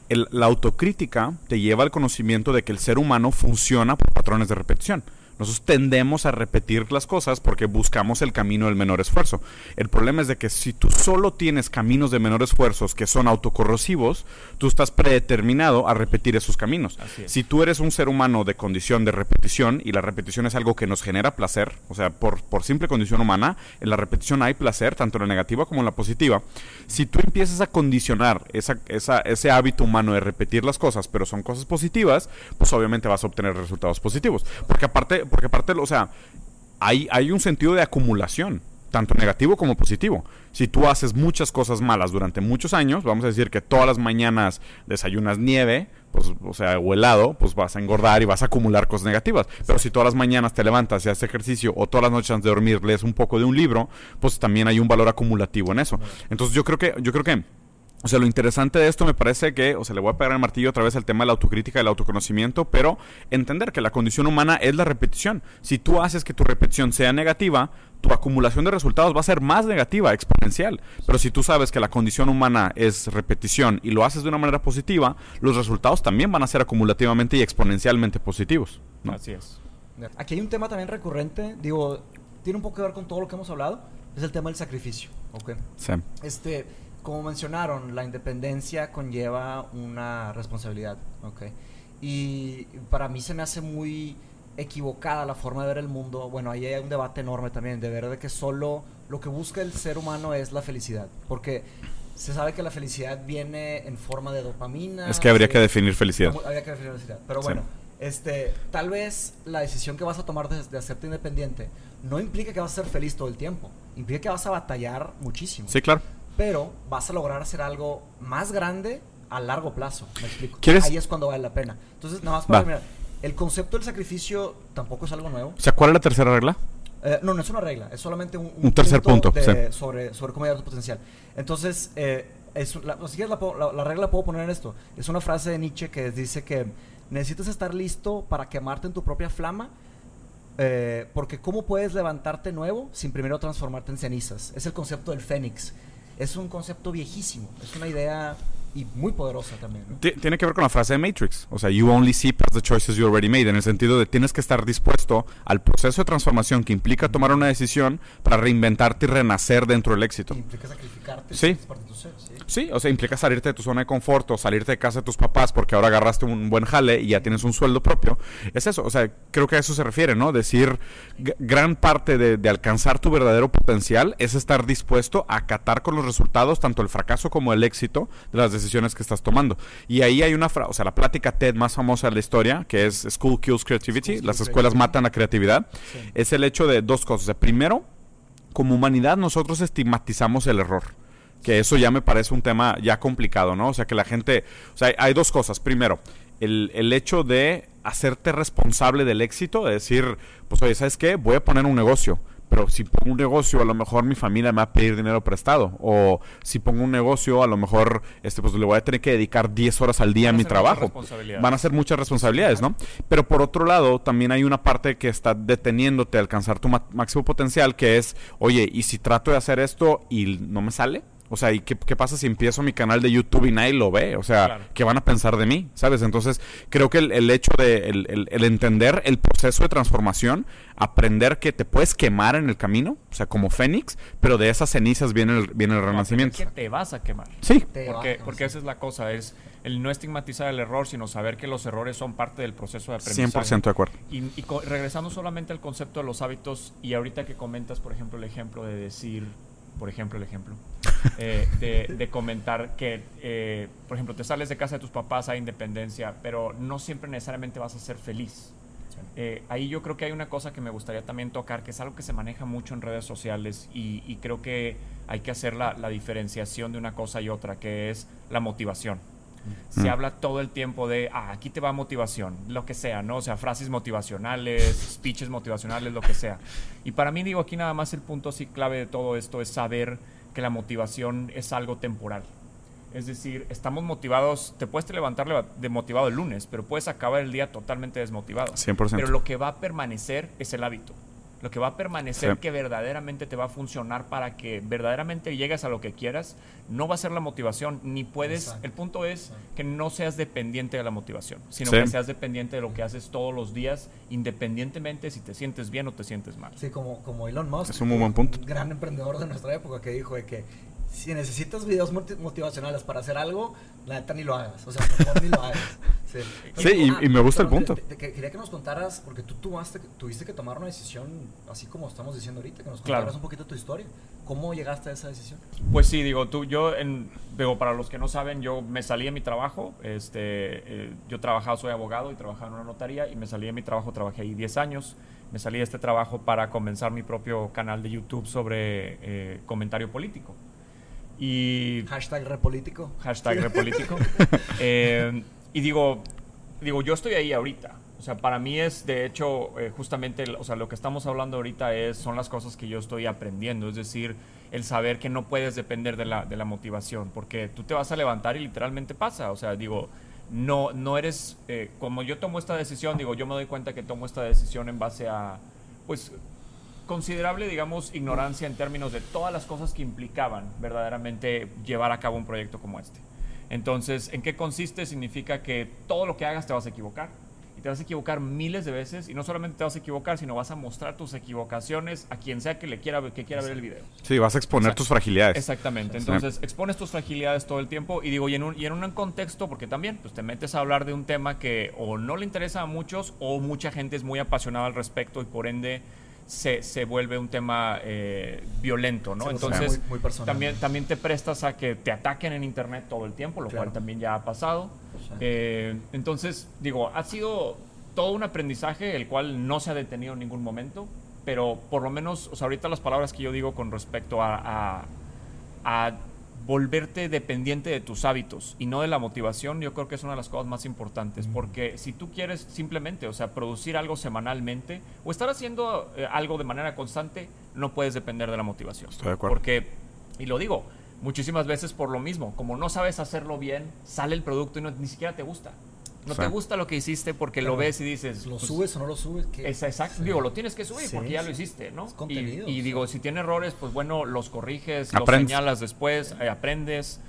El- la autocrítica te lleva al conocimiento de que el ser humano funciona por patrones de repetición. Nosotros tendemos a repetir las cosas porque buscamos el camino del menor esfuerzo. El problema es de que si tú solo tienes caminos de menor esfuerzos que son autocorrosivos, tú estás predeterminado a repetir esos caminos. Es. Si tú eres un ser humano de condición de repetición y la repetición es algo que nos genera placer, o sea, por, por simple condición humana, en la repetición hay placer, tanto en la negativa como en la positiva. Si tú empiezas a condicionar esa, esa- ese hábito humano de repetir las cosas, pero son cosas positivas, pues obviamente vas a obtener resultados positivos. Porque aparte, porque aparte, o sea, hay, hay un sentido de acumulación, tanto negativo como positivo. Si tú haces muchas cosas malas durante muchos años, vamos a decir que todas las mañanas desayunas nieve, pues, o sea, o helado, pues vas a engordar y vas a acumular cosas negativas. Pero si todas las mañanas te levantas y haces ejercicio o todas las noches antes de dormir lees un poco de un libro, pues también hay un valor acumulativo en eso. Entonces yo creo que, yo creo que o sea, lo interesante de esto me parece que, o sea, le voy a pegar el martillo otra vez al tema de la autocrítica y el autoconocimiento, pero entender que la condición humana es la repetición. Si tú haces que tu repetición sea negativa, tu acumulación de resultados va a ser más negativa, exponencial. Pero si tú sabes que la condición humana es repetición y lo haces de una manera positiva, los resultados también van a ser acumulativamente y exponencialmente positivos. ¿no? así es Aquí hay un tema también recurrente, digo, tiene un poco que ver con todo lo que hemos hablado, es el tema del sacrificio. ¿ok? Sí. Este, como mencionaron, la independencia conlleva una responsabilidad, ¿ok? Y para mí se me hace muy equivocada la forma de ver el mundo. Bueno, ahí hay un debate enorme también de ver de que solo lo que busca el ser humano es la felicidad, porque se sabe que la felicidad viene en forma de dopamina. Es que habría que definir felicidad. Habría que definir felicidad. Pero Sí. bueno, este, tal vez la decisión que vas a tomar de, de hacerte independiente no implica que vas a ser feliz todo el tiempo. Implica que vas a batallar muchísimo. Sí, claro. Pero vas a lograr hacer algo más grande a largo plazo. ¿Me explico? ¿Quieres- Ahí es cuando vale la pena. Entonces, nada más para terminar. El concepto del sacrificio tampoco es algo nuevo. O sea, ¿cuál es la tercera regla? Eh, no, no es una regla, es solamente un, Un tercer punto, de- sí. sobre, sobre cómo llegar a tu potencial. Entonces, eh, es, la, si quieres la, la- la regla la puedo poner en esto. Es una frase de Nietzsche que dice que necesitas estar listo para quemarte en tu propia flama, eh, porque ¿cómo puedes levantarte nuevo sin primero transformarte en cenizas? Es el concepto del fénix. Es un concepto viejísimo, es una idea y muy poderosa también. ¿no? Ti- Tiene que ver con la frase de Matrix. O sea, you only see past the choices you already made. En el sentido de tienes que estar dispuesto al proceso de transformación que implica tomar una decisión para reinventarte y renacer dentro del éxito. Implica sacrificarte. Sí. parte de sí. O sea, implica salirte de tu zona de confort o salirte de casa de tus papás porque ahora agarraste un buen jale y ya tienes un sueldo propio. Es eso, o sea, creo que a eso se refiere, ¿no? Decir, gran parte de, de alcanzar tu verdadero potencial es estar dispuesto a acatar con los resultados, tanto el fracaso como el éxito de las decisiones que estás tomando. Y ahí hay una frase, o sea, la plática TED más famosa de la historia, que es School Kills Creativity, School las escuelas matan la creatividad, Sí. es el hecho de dos cosas. O sea, primero, como humanidad nosotros estigmatizamos el error. Que eso ya me parece un tema ya complicado, ¿no? O sea, que la gente... O sea, hay, hay dos cosas. Primero, el, el hecho de hacerte responsable del éxito, de decir, pues oye, ¿sabes qué? Voy a poner un negocio. Pero si pongo un negocio, a lo mejor mi familia me va a pedir dinero prestado. O si pongo un negocio, a lo mejor este, pues le voy a tener que dedicar 10 horas al día a Van a mi trabajo. Van a ser muchas responsabilidades, ¿no? Pero por otro lado, también hay una parte que está deteniéndote a alcanzar tu máximo potencial, que es, oye, ¿y si trato de hacer esto y no me sale? O sea, ¿y qué, qué pasa si empiezo mi canal de YouTube y nadie lo ve? O sea, Claro. ¿qué van a pensar de mí? ¿Sabes? Entonces, creo que el, el hecho de el, el- el entender el proceso de transformación, aprender que te puedes quemar en el camino, o sea, como Fénix, pero de esas cenizas viene el, viene el renacimiento. que te vas a quemar Sí, Te Porque, porque esa es la cosa, es el no estigmatizar el error, sino saber que los errores son parte del proceso de aprendizaje. 100% de acuerdo. Y, y regresando solamente al concepto de los hábitos, y ahorita que comentas, por ejemplo, el ejemplo de decir, por ejemplo, el ejemplo, eh, de, de comentar que, eh, por ejemplo, te sales de casa de tus papás a independencia, pero no siempre necesariamente vas a ser feliz. Eh, ahí yo creo que hay una cosa que me gustaría también tocar, que es algo que se maneja mucho en redes sociales y, y creo que hay que hacer la, la diferenciación de una cosa y otra, que es la motivación. Se Mm. habla todo el tiempo de, ah, aquí te va motivación, lo que sea, ¿no? O sea, frases motivacionales, speeches motivacionales, lo que sea. Y para mí, digo, aquí nada más el punto así clave de todo esto es saber que la motivación es algo temporal. Es decir, estamos motivados, te puedes levantar de motivado el lunes, pero puedes acabar el día totalmente desmotivado. 100%. Pero lo que va a permanecer es el hábito. Lo que va a permanecer Sí. que verdaderamente te va a funcionar para que verdaderamente llegues a lo que quieras, no va a ser la motivación, ni puedes, Exacto. el punto es Exacto. que no seas dependiente de la motivación, sino Sí. que seas dependiente de lo que haces todos los días, independientemente si te sientes bien o te sientes mal. Sí, como, como Elon Musk. Es un muy buen punto. Un gran emprendedor de nuestra época que dijo de que si necesitas videos moti- motivacionales para hacer algo, la neta ni lo hagas. O sea, mejor ni lo hagas. Sí, Sí, y- y me gusta el punto. te- te- que- quería que nos contaras, porque tú tomaste, tuviste que tomar una decisión, así como estamos diciendo ahorita, que nos Claro. contaras un poquito tu historia. ¿Cómo llegaste a esa decisión? Pues sí, digo, tú, yo, en, digo, para los que no saben, yo me salí de mi trabajo, este, eh, yo trabajaba, soy abogado y trabajaba en una notaría y me salí de mi trabajo, trabajé ahí 10 años, me salí de este trabajo para comenzar mi propio canal de YouTube sobre eh, comentario político. Y Hashtag repolítico. hashtag repolítico. Eh, y digo, digo, yo estoy ahí ahorita. O sea, para mí es, de hecho, eh, justamente, o sea, lo que estamos hablando ahorita es, son las cosas que yo estoy aprendiendo. Es decir, el saber que no puedes depender de la, de la motivación, porque tú te vas a levantar y literalmente pasa. O sea, digo, no, no eres, eh, como yo tomo esta decisión, digo, yo me doy cuenta que tomo esta decisión en base a, pues, considerable, digamos, ignorancia en términos de todas las cosas que implicaban verdaderamente llevar a cabo un proyecto como este. Entonces, ¿en qué consiste? Significa que todo lo que hagas te vas a equivocar. Y te vas a equivocar miles de veces. Y no solamente te vas a equivocar, sino vas a mostrar tus equivocaciones a quien sea que, le quiera, ver- que quiera ver el video. Sí, vas a exponer Exacto. tus fragilidades. Exactamente. Entonces, expones tus fragilidades todo el tiempo y digo, y en un, y en un contexto, porque también pues, te metes a hablar de un tema que o no le interesa a muchos o mucha gente es muy apasionada al respecto y por ende se, se vuelve un tema eh, violento, ¿no? Entonces, muy- muy también, también te prestas a que te ataquen en internet todo el tiempo, lo Claro. cual también ya ha pasado. Eh, entonces, digo, ha sido todo un aprendizaje, el cual no se ha detenido en ningún momento, pero por lo menos, o sea, ahorita las palabras que yo digo con respecto a, a, a volverte dependiente de tus hábitos y no de la motivación, yo creo que es una de las cosas más importantes, porque si tú quieres simplemente, o sea, producir algo semanalmente o estar haciendo eh, algo de manera constante, no puedes depender de la motivación. Estoy de acuerdo. Porque, y lo digo, muchísimas veces por lo mismo, como no sabes hacerlo bien, sale el producto y no, ni siquiera te gusta. No Sí. te gusta lo que hiciste porque lo ves y dices... ¿Lo pues, subes o no lo subes? ¿Qué? es exacto, Sí. digo, lo tienes que subir Sí, porque ya lo hiciste, ¿no? Es contenido, y, digo, si tiene errores, pues bueno, los corriges, Aprendes. los señalas después, eh, aprendes,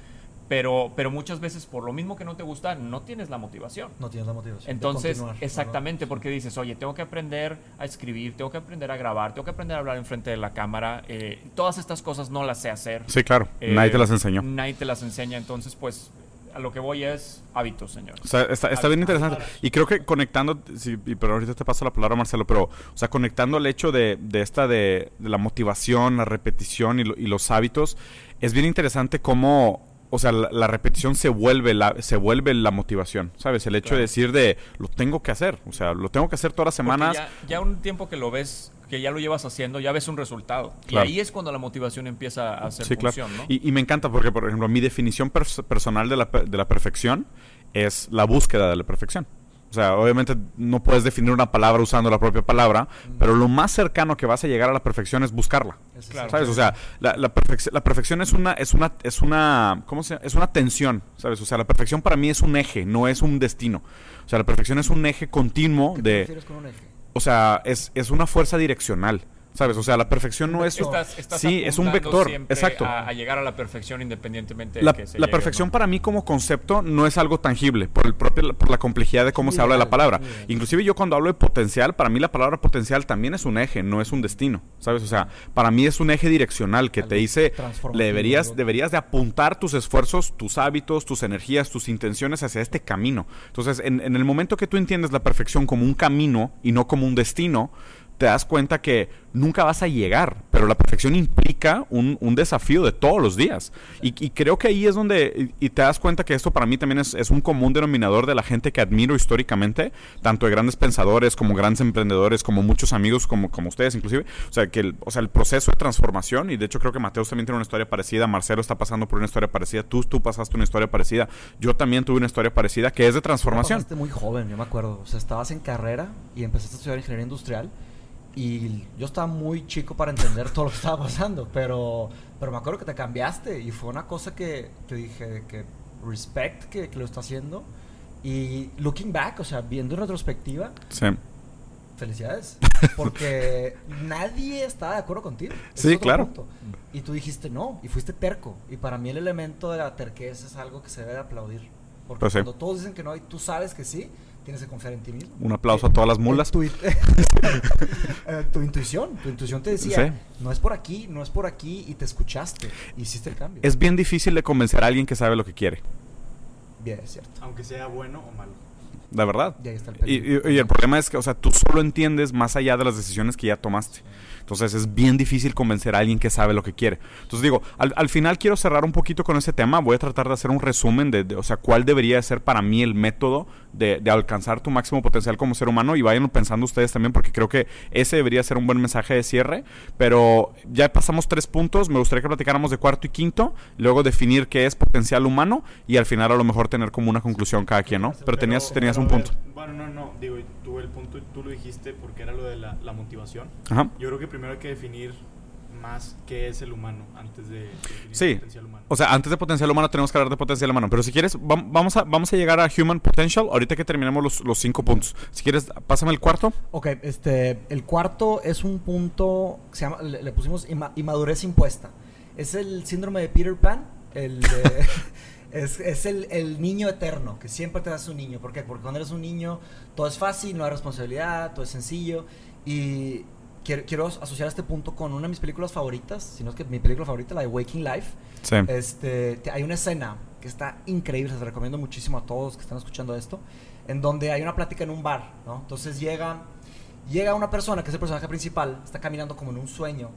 pero, pero muchas veces por lo mismo que no te gusta, no tienes la motivación. No tienes la motivación. Entonces, exactamente, porque dices, oye, tengo que aprender a escribir, tengo que aprender a grabar, tengo que aprender a hablar enfrente de la cámara. eh, todas estas cosas no las sé hacer. Sí, claro. Eh, Nadie te las enseñó. Nadie te las enseña, entonces, pues, a lo que voy es hábitos, señor. O sea, está, está bien interesante. Y creo que conectando, sí, pero ahorita te paso la palabra, Marcelo, pero, o sea, conectando el hecho de, de esta de, de la motivación, la repetición y, lo- y los hábitos, es bien interesante cómo, o sea, la, la repetición se vuelve la, se vuelve la motivación, ¿sabes? El hecho Claro. de decir de, lo tengo que hacer, o sea, lo tengo que hacer todas las semanas. Ya, ya un tiempo que lo ves, que ya lo llevas haciendo, ya ves un resultado. Claro. Y ahí es cuando la motivación empieza a hacer Sí, claro. función, ¿no? Y, y me encanta porque, por ejemplo, mi definición pers- personal de la, de la perfección es la búsqueda de la perfección. O sea, obviamente no puedes definir una palabra usando la propia palabra, pero lo más cercano que vas a llegar a la perfección es buscarla. Es Claro. ¿Sabes? O sea, la, la, perfec- la perfección es una, es una, es una, ¿cómo se llama? Es una tensión, ¿sabes? O sea, la perfección para mí es un eje, no es un destino. O sea, la perfección es un eje continuo ¿Qué te de, refieres con un eje? O sea, es, es una fuerza direccional, ¿sabes? O sea, la perfección no es... Estás, estás sí, es un vector, exacto. A, a llegar a la perfección independientemente de La, que se la llegue, perfección ¿no? para mí como concepto no es algo tangible por el propio por la complejidad de cómo se habla de la palabra. Inclusive yo cuando hablo de potencial, para mí la palabra potencial también es un eje, no es un destino, ¿sabes? O sea, para mí es un eje direccional que te dice le deberías deberías de apuntar tus esfuerzos, tus hábitos, tus energías, tus intenciones hacia este camino. Entonces, en, en el momento que tú entiendes la perfección como un camino y no como un destino, te das cuenta que nunca vas a llegar, pero la perfección implica un, un desafío de todos los días. Y, y creo que ahí es donde, y, y te das cuenta que esto para mí también es, es un común denominador de la gente que admiro históricamente, tanto de grandes pensadores como grandes emprendedores, como muchos amigos como, como ustedes inclusive. O sea, que el, o sea, el proceso de transformación, y de hecho creo que Mateus también tiene una historia parecida, Marcelo está pasando por una historia parecida, tú, tú pasaste una historia parecida, yo también tuve una historia parecida, que es de transformación. Pasaste muy joven, yo me acuerdo. O sea, estabas en carrera y empezaste a estudiar ingeniería industrial. Y yo estaba muy chico para entender todo lo que estaba pasando, pero, pero me acuerdo que te cambiaste y fue una cosa que, que dije que respect que, que lo está haciendo. Y looking back, o sea, viendo en retrospectiva, Sí. felicidades. Porque nadie estaba de acuerdo contigo. Ese Sí, claro. punto. Y tú dijiste no, y fuiste terco. Y para mí el elemento de la terquez es algo que se debe de aplaudir. Porque Pues sí. cuando todos dicen que no y tú sabes que sí, tienes que confiar en ti mismo. Un aplauso a todas las mulas. Tu, eh, tu intuición, tu intuición te decía, Sí. no es por aquí, no es por aquí, y te escuchaste, hiciste el cambio. Es bien difícil de convencer a alguien que sabe lo que quiere, Bien, es cierto. Aunque sea bueno o malo. la verdad. Y ahí está el Y, peligro. y- y el problema es que, o sea, tú solo entiendes más allá de las decisiones que ya tomaste. Entonces es bien difícil convencer a alguien que sabe lo que quiere. Entonces digo, al, al final quiero cerrar un poquito con ese tema. Voy a tratar de hacer un resumen de, de, o sea, cuál debería de ser para mí el método de, de alcanzar tu máximo potencial como ser humano. Y vayan pensando ustedes también, porque creo que ese debería ser un buen mensaje de cierre. Pero ya pasamos tres puntos. Me gustaría que platicáramos de cuarto y quinto. Luego definir qué es potencial humano. Y al final a lo mejor tener como una conclusión cada quien, ¿no? Pero tenías, tenías un punto. Bueno, no, no. Digo, tú el punto, tú lo dijiste porque era lo de la, la motivación. Ajá. Yo creo que primero hay que definir más qué es el humano antes de definir Sí. el potencial humano. O sea, antes de potencial humano tenemos que hablar de potencial humano. Pero si quieres, vam- vamos a, vamos a llegar a human potential ahorita que terminemos los, los cinco puntos. Si quieres, pásame el cuarto. Ok, este, el cuarto es un punto que se llama, le, le pusimos inma- inmadurez impuesta. Es el síndrome de Peter Pan, el de- es, es el, el niño eterno, que siempre te das un niño. ¿Por qué? Porque cuando eres un niño todo es fácil, no hay responsabilidad, todo es sencillo. Y quiero, quiero asociar este punto con una de mis películas favoritas, si no es que mi película favorita, la de Waking Life. Sí. Este, te- hay una escena que está increíble, se la recomiendo muchísimo a todos que están escuchando esto, en donde hay una plática en un bar, ¿no? Entonces llega, llega una persona que es el personaje principal, está caminando como en un sueño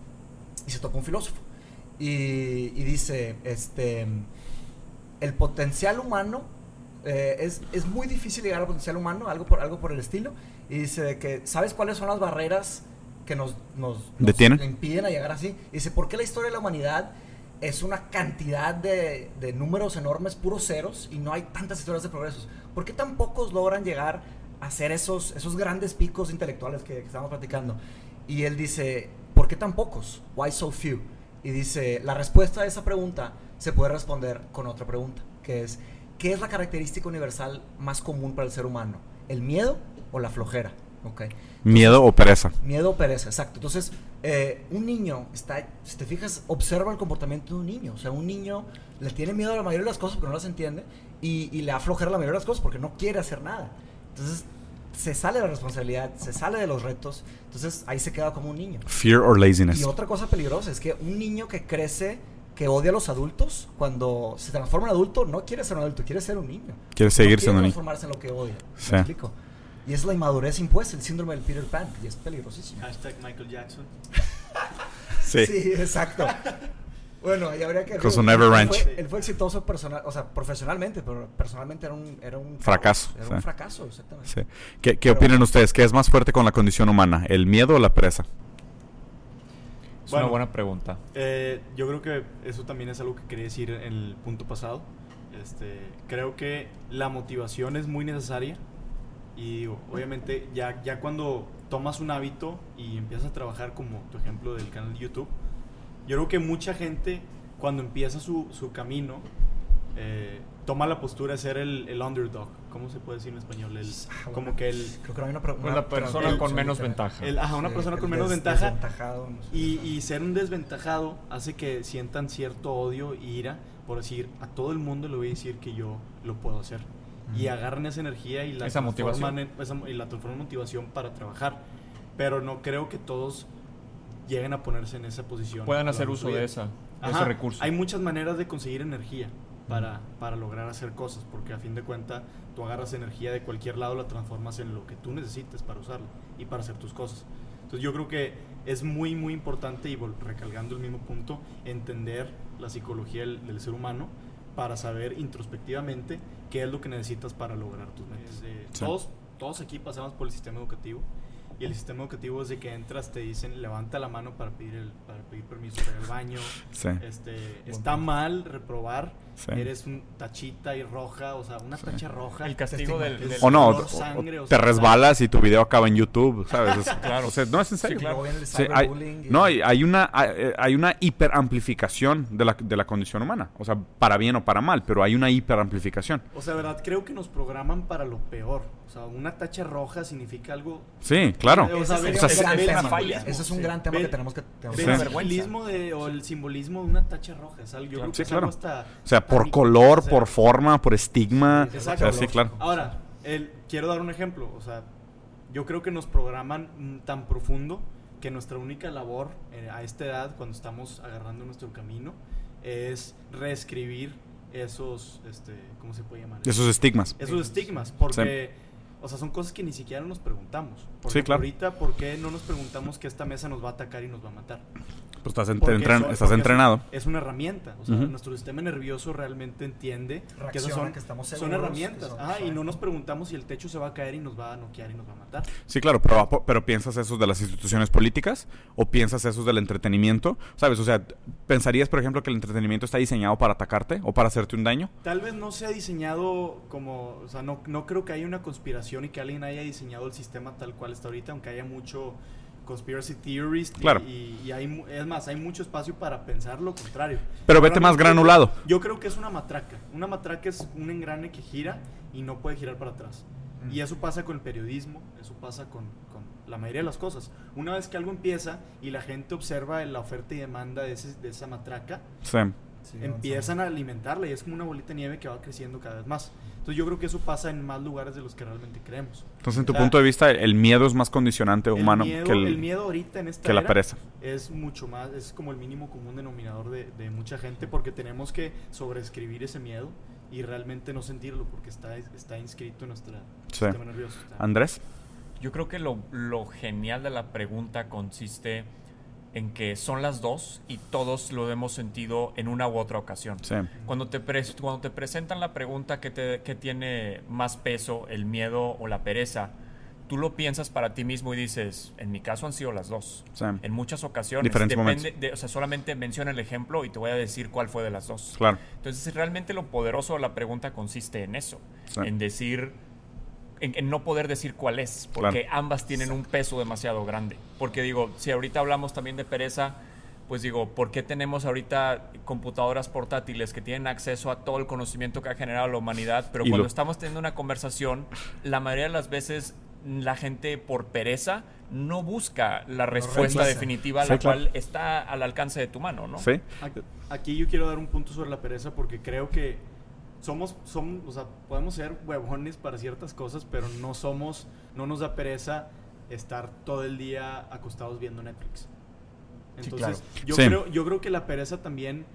y se topa un filósofo y, y dice, este, el potencial humano eh, es, es muy difícil llegar al potencial humano, algo por, algo por el estilo, y dice de que, ¿sabes cuáles son las barreras que nos, nos, nos ¿Detienen? impiden a llegar así? Y dice, ¿por qué la historia de la humanidad es una cantidad de, de números enormes, puros ceros, y no hay tantas historias de progresos? ¿Por qué tan pocos logran llegar a hacer esos, esos grandes picos intelectuales que, que estamos platicando? Y él dice, ¿por qué tan pocos? Why so few? Y dice, la respuesta a esa pregunta se puede responder con otra pregunta, que es, ¿qué es la característica universal más común para el ser humano? ¿El miedo o la flojera? Okay. Miedo o pereza. Miedo o pereza, exacto. Entonces, eh, un niño está, si te fijas, observa el comportamiento de un niño. O sea, un niño le tiene miedo a la mayoría de las cosas porque no las entiende y, y le aflojera la mayoría de las cosas porque no quiere hacer nada. Entonces, se sale de la responsabilidad, se sale de los retos. Entonces, ahí se queda como un niño. Fear or laziness. Y otra cosa peligrosa es que un niño que crece, que odia a los adultos, cuando se transforma en adulto, no quiere ser un adulto, quiere ser un niño. Quiere seguir no siendo quiere niño. transformarse en lo que odia. Sí. ¿Me explico? Y es la inmadurez impuesta, el síndrome del Peter Pan, y es peligrosísimo. Hashtag Michael Jackson. Sí. Sí, exacto. Bueno, ahí habría que... Digo, never él ranch. Fue, él fue exitoso personal, o sea, profesionalmente, pero personalmente era un... Era un Fracaso, Era sí. un fracaso, exactamente. Sí. ¿Qué, qué Pero- opinan ustedes? ¿Qué es más fuerte con la condición humana? ¿El miedo o la pereza? Es Bueno. una buena pregunta. Eh, yo creo que eso también es algo que quería decir en el punto pasado. Este, creo que la motivación es muy necesaria y digo, obviamente ya, ya cuando tomas un hábito y empiezas a trabajar como tu ejemplo del canal de YouTube, yo creo que mucha gente cuando empieza su, su camino eh, toma la postura de ser el, el underdog. ¿Cómo se puede decir en español? El, Ah, como bueno. que el... Creo que hay una... una la persona traducción con menos ventaja. el- ajá, una Sí, persona el con menos des- ventaja. desventajado, no sé. Y, y ser un desventajado hace que sientan cierto odio e ira por decir a todo el mundo le voy a decir que yo lo puedo hacer. Y Ujú. agarran esa energía y la Esa transforman en- esa- y la transforman en motivación para trabajar. Pero no creo que todos lleguen a ponerse en esa posición. Puedan hacer uso de esa, de Ajá, ese recurso. Hay muchas maneras de conseguir energía para, para lograr hacer cosas, porque a fin de cuentas tú agarras energía de cualquier lado, la transformas en lo que tú necesites para usarla y para hacer tus cosas. Entonces yo creo que es muy, muy importante, y recalcando el mismo punto, entender la psicología del, del ser humano para saber introspectivamente qué es lo que necesitas para lograr tus metas. Eh, Sí. todos, todos aquí pasamos por el sistema educativo y el sistema educativo es de que entras, te dicen levanta la mano para pedir, el, para pedir permiso para ir al baño. Sí. Este, está mal reprobar, Sí. eres un tachita y roja, o sea, una tacha roja. El castigo del, del- O no, o- color o- sangre, o te sea, resbalas y tu video acaba en YouTube, ¿sabes? Es- Claro. O sea, no es en serio. Sí, claro. Sí, hay, y- no, hay, hay una hay, hay una hiperamplificación de la, de la condición humana. O sea, para bien o para mal, pero hay una hiperamplificación. O sea, verdad, creo que nos programan para lo peor. O sea, una tacha roja significa algo. Sí, claro. O sea, es o un sea, gran tema. Ese es un Sí. gran tema que tenemos que tenemos que el vergüenza. simbolismo de, o el simbolismo de una tacha roja. Es algo, yo creo que Sí, es claro. hasta O sea, por color, sea, por forma, por estigma. Sí, o exacto. sea, sí, claro. Ahora, el, quiero dar un ejemplo. O sea, yo creo que nos programan mm, tan profundo que nuestra única labor eh, a esta edad, cuando estamos agarrando nuestro camino, es reescribir esos, este, ¿cómo se puede llamar? Esos estigmas. esos estigmas, porque, o sea, son cosas que ni siquiera nos preguntamos. Por Sí, claro. Ahorita, ¿por qué no nos preguntamos que esta mesa nos va a atacar y nos va a matar? Pues estás, entren- eso- estás entrenado. Es, es una herramienta. O sea, nuestro sistema nervioso realmente entiende que Reacciona, esas son, que estamos son herramientas. que son- Ajá, y no nos preguntamos si el techo se va a caer y nos va a noquear y nos va a matar. Sí, claro, pero, pero piensas esos de las instituciones políticas o piensas esos del entretenimiento, ¿sabes? O sea, ¿pensarías, por ejemplo, que el entretenimiento está diseñado para atacarte o para hacerte un daño? Tal vez no se ha diseñado como, o sea, no, no creo que haya una conspiración y que alguien haya diseñado el sistema tal cual está ahorita, aunque haya mucho conspiracy theorist y- Claro. y, y hay, es más, hay mucho espacio para pensar lo contrario. Pero vete más granulado. Yo creo que es una matraca. Una matraca es un engrane que gira y no puede girar para atrás. Mm. Y eso pasa con el periodismo, eso pasa con, con la mayoría de las cosas. Una vez que algo empieza y la gente observa la oferta y demanda de, ese- de esa matraca, Sí. Sí, empiezan a alimentarla y es como una bolita de nieve que va creciendo cada vez más. Entonces yo creo que eso pasa en más lugares de los que realmente creemos. Entonces, en tu O sea, punto de vista, el miedo es más condicionante el humano miedo, que, el, el miedo ahorita en esta que la pereza. es mucho más, es como el mínimo común denominador de, de mucha gente porque tenemos que sobreescribir ese miedo y realmente no sentirlo porque está, está inscrito en nuestro Sí. sistema nervioso. Está- Andrés. Yo creo que lo, lo genial de la pregunta consiste en que son las dos y todos lo hemos sentido en una u otra ocasión. Sí. Cuando te, pres- cuando te presentan la pregunta que, te, que tiene más peso, el miedo o la pereza, tú lo piensas para ti mismo y dices, en mi caso han sido las dos. Sí. En muchas ocasiones. Diferentes Depende momentos. de- o sea, solamente menciona el ejemplo y te voy a decir cuál fue de las dos. Claro. Entonces, realmente lo poderoso de la pregunta consiste en eso, Sí. en decir, en, en no poder decir cuál es, porque ambas tienen un peso demasiado grande. Porque digo, si ahorita hablamos también de pereza, pues digo, ¿por qué tenemos ahorita computadoras portátiles que tienen acceso a todo el conocimiento que ha generado la humanidad? Pero Y cuando lo- estamos teniendo una conversación, la mayoría de las veces la gente por pereza no busca la respuesta definitiva, Sí, la claro. cual está al alcance de tu mano, ¿no? Sí. Aquí- Aquí yo quiero dar un punto sobre la pereza porque creo que somos, somos, o sea, podemos ser huevones para ciertas cosas, pero no somos, no nos da pereza estar todo el día acostados viendo Netflix. Sí, Entonces, claro. yo, Sí. creo, yo creo que la pereza también,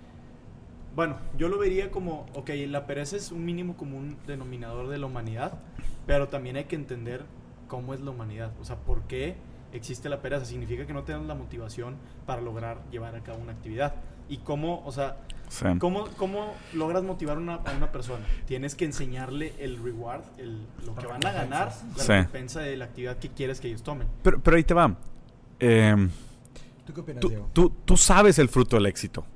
bueno, yo lo vería como, ok, la pereza es un mínimo común denominador de la humanidad, pero también hay que entender cómo es la humanidad, o sea, por qué existe la pereza, significa que no tenemos la motivación para lograr llevar a cabo una actividad. Y cómo, o sea, Sí. ¿Cómo, ¿Cómo logras motivar una- a una persona? Tienes que enseñarle el reward, el, lo que van a ganar, la Sí. recompensa de la actividad que quieres que ellos tomen. Pero, pero ahí te va. Eh, ¿Tú qué opinas, tú, Diego? tú- tú sabes el fruto del éxito.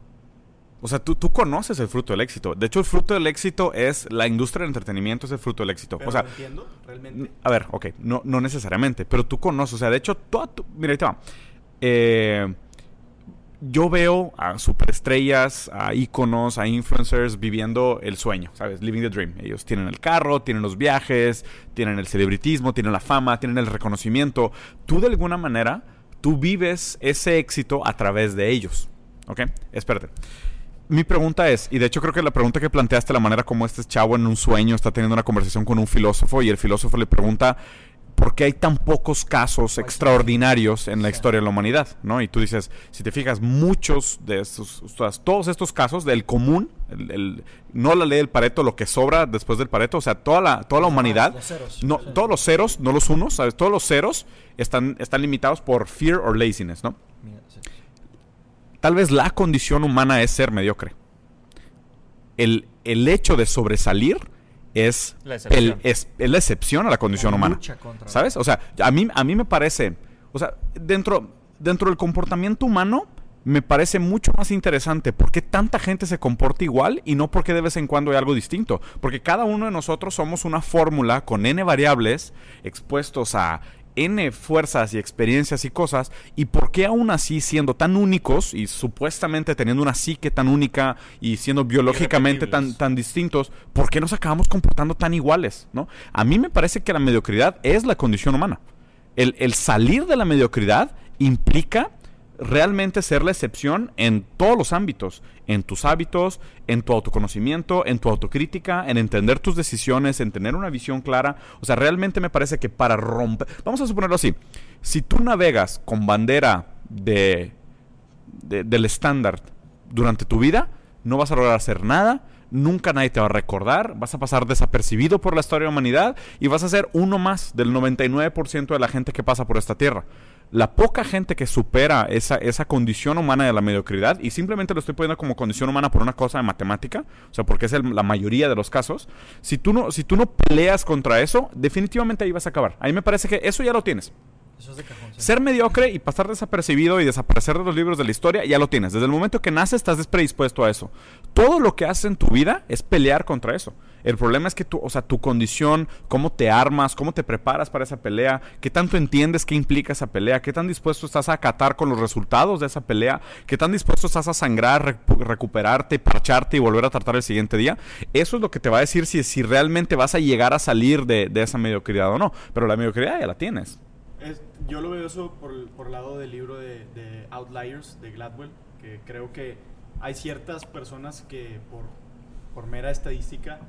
O sea, tú, tú conoces el fruto del éxito. De hecho, el fruto del éxito es la industria del entretenimiento, es el fruto del éxito. Pero o sea, ¿lo entiendo realmente. A ver, ok, no, no necesariamente, pero tú conoces, o sea, de hecho, toda tu- mira, ahí te va. Eh, yo veo a superestrellas, a íconos, a influencers viviendo el sueño, ¿sabes? Living the dream. Ellos tienen el carro, tienen los viajes, tienen el celebritismo, tienen la fama, tienen el reconocimiento. Tú de alguna manera, tú vives ese éxito a través de ellos, ¿ok? Espérate. Mi pregunta es, y de hecho creo que la pregunta que planteaste, la manera como este chavo en un sueño está teniendo una conversación con un filósofo y el filósofo le pregunta, ¿por qué hay tan pocos casos extraordinarios en la historia de la humanidad? ¿no? Y tú dices, si te fijas, muchos de estos, todos estos casos del común, el- el- no la ley del Pareto, lo que sobra después del Pareto, o sea, toda la, toda la humanidad, Los ceros. no, Sí. todos los ceros, no los unos, ¿sabes? Todos los ceros están, están limitados por fear or laziness, ¿no? Tal vez la condición humana es ser mediocre. El, el hecho de sobresalir es, La excepción. el- es, es la excepción a la condición La humana. ¿Sabes? O sea, a mí, a mí me parece, o sea, dentro, dentro del comportamiento humano, me parece mucho más interesante por qué tanta gente se comporta igual y no porque de vez en cuando hay algo distinto. Porque cada uno de nosotros somos una fórmula con n variables expuestos a n fuerzas y experiencias y cosas. Y por qué aún así, siendo tan únicos y supuestamente teniendo una psique tan única y siendo biológicamente tan, tan distintos, ¿por qué nos acabamos comportando tan iguales? ¿no? A mí me parece que la mediocridad es la condición humana. El, el salir de la mediocridad implica realmente ser la excepción en todos los ámbitos, en tus hábitos, en tu autoconocimiento, en tu autocrítica, en entender tus decisiones, en tener una visión clara. O sea, realmente me parece que para romper, vamos a suponerlo así, si tú navegas con bandera de, de- del estándar durante tu vida, no vas a lograr hacer nada. Nunca nadie te va a recordar, vas a pasar desapercibido por la historia de la humanidad y vas a ser uno más del 99% de la gente que pasa por esta tierra. La poca gente que supera esa, esa condición humana de la mediocridad, y simplemente lo estoy poniendo como condición humana por una cosa de matemática, o sea, porque es el- la mayoría de los casos, si tú, no, si tú no peleas contra eso, definitivamente ahí vas a acabar. Ahí me parece que eso ya lo tienes. Eso es de cajón. sí. Ser mediocre y pasar desapercibido y desaparecer de los libros de la historia, ya lo tienes. Desde el momento que naces estás predispuesto a eso. Todo lo que haces en tu vida es pelear contra eso. El problema es que tu, o sea, tu condición, cómo te armas, cómo te preparas para esa pelea, qué tanto entiendes qué implica esa pelea, qué tan dispuesto estás a acatar con los resultados de esa pelea, qué tan dispuesto estás a sangrar, recu- recuperarte, parcharte y volver a tratar el siguiente día. Eso es lo que te va a decir si, si realmente vas a llegar a salir de, esa mediocridad o no. Pero la mediocridad ya la tienes. Es- yo lo veo eso por, por el lado del libro de Outliers de Gladwell, que creo que hay ciertas personas que por, por mera estadística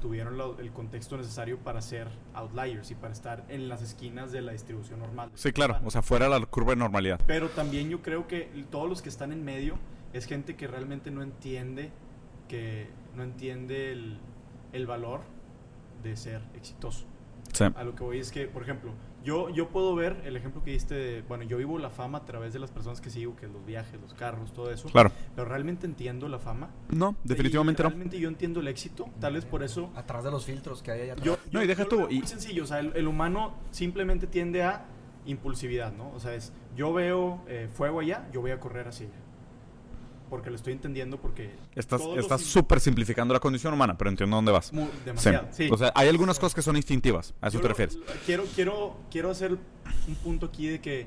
tuvieron lo- el contexto necesario para ser outliers y para estar en las esquinas de la distribución normal. Sí, claro. O sea, fuera de la curva de normalidad. Pero también yo creo que todos los que están en medio es gente que realmente no entiende que no entiende el, el valor de ser exitoso. Sí. A lo que voy es que, por ejemplo, yo, yo puedo ver el ejemplo que diste de, bueno, yo vivo la fama a través de las personas que sigo, que es los viajes, los carros, todo eso. Claro. Pero realmente entiendo la fama. No, definitivamente Y no. Realmente yo entiendo el éxito, tal vez por eso Atrás de los filtros que hay allá atrás. yo, No, yo- y deja yo tú, y- muy sencillo, o sea, el, el humano simplemente tiende a impulsividad, ¿no? O sea, es, yo veo eh, fuego allá, yo voy a correr hacia allá. Porque lo estoy entendiendo porque... Estás los súper simplificando la condición humana, pero entiendo dónde vas. mu- Sí. demasiado, sí. O sea, hay algunas cosas que son instintivas. A eso Yo te lo- refieres. Quiero, quiero, quiero hacer un punto aquí de que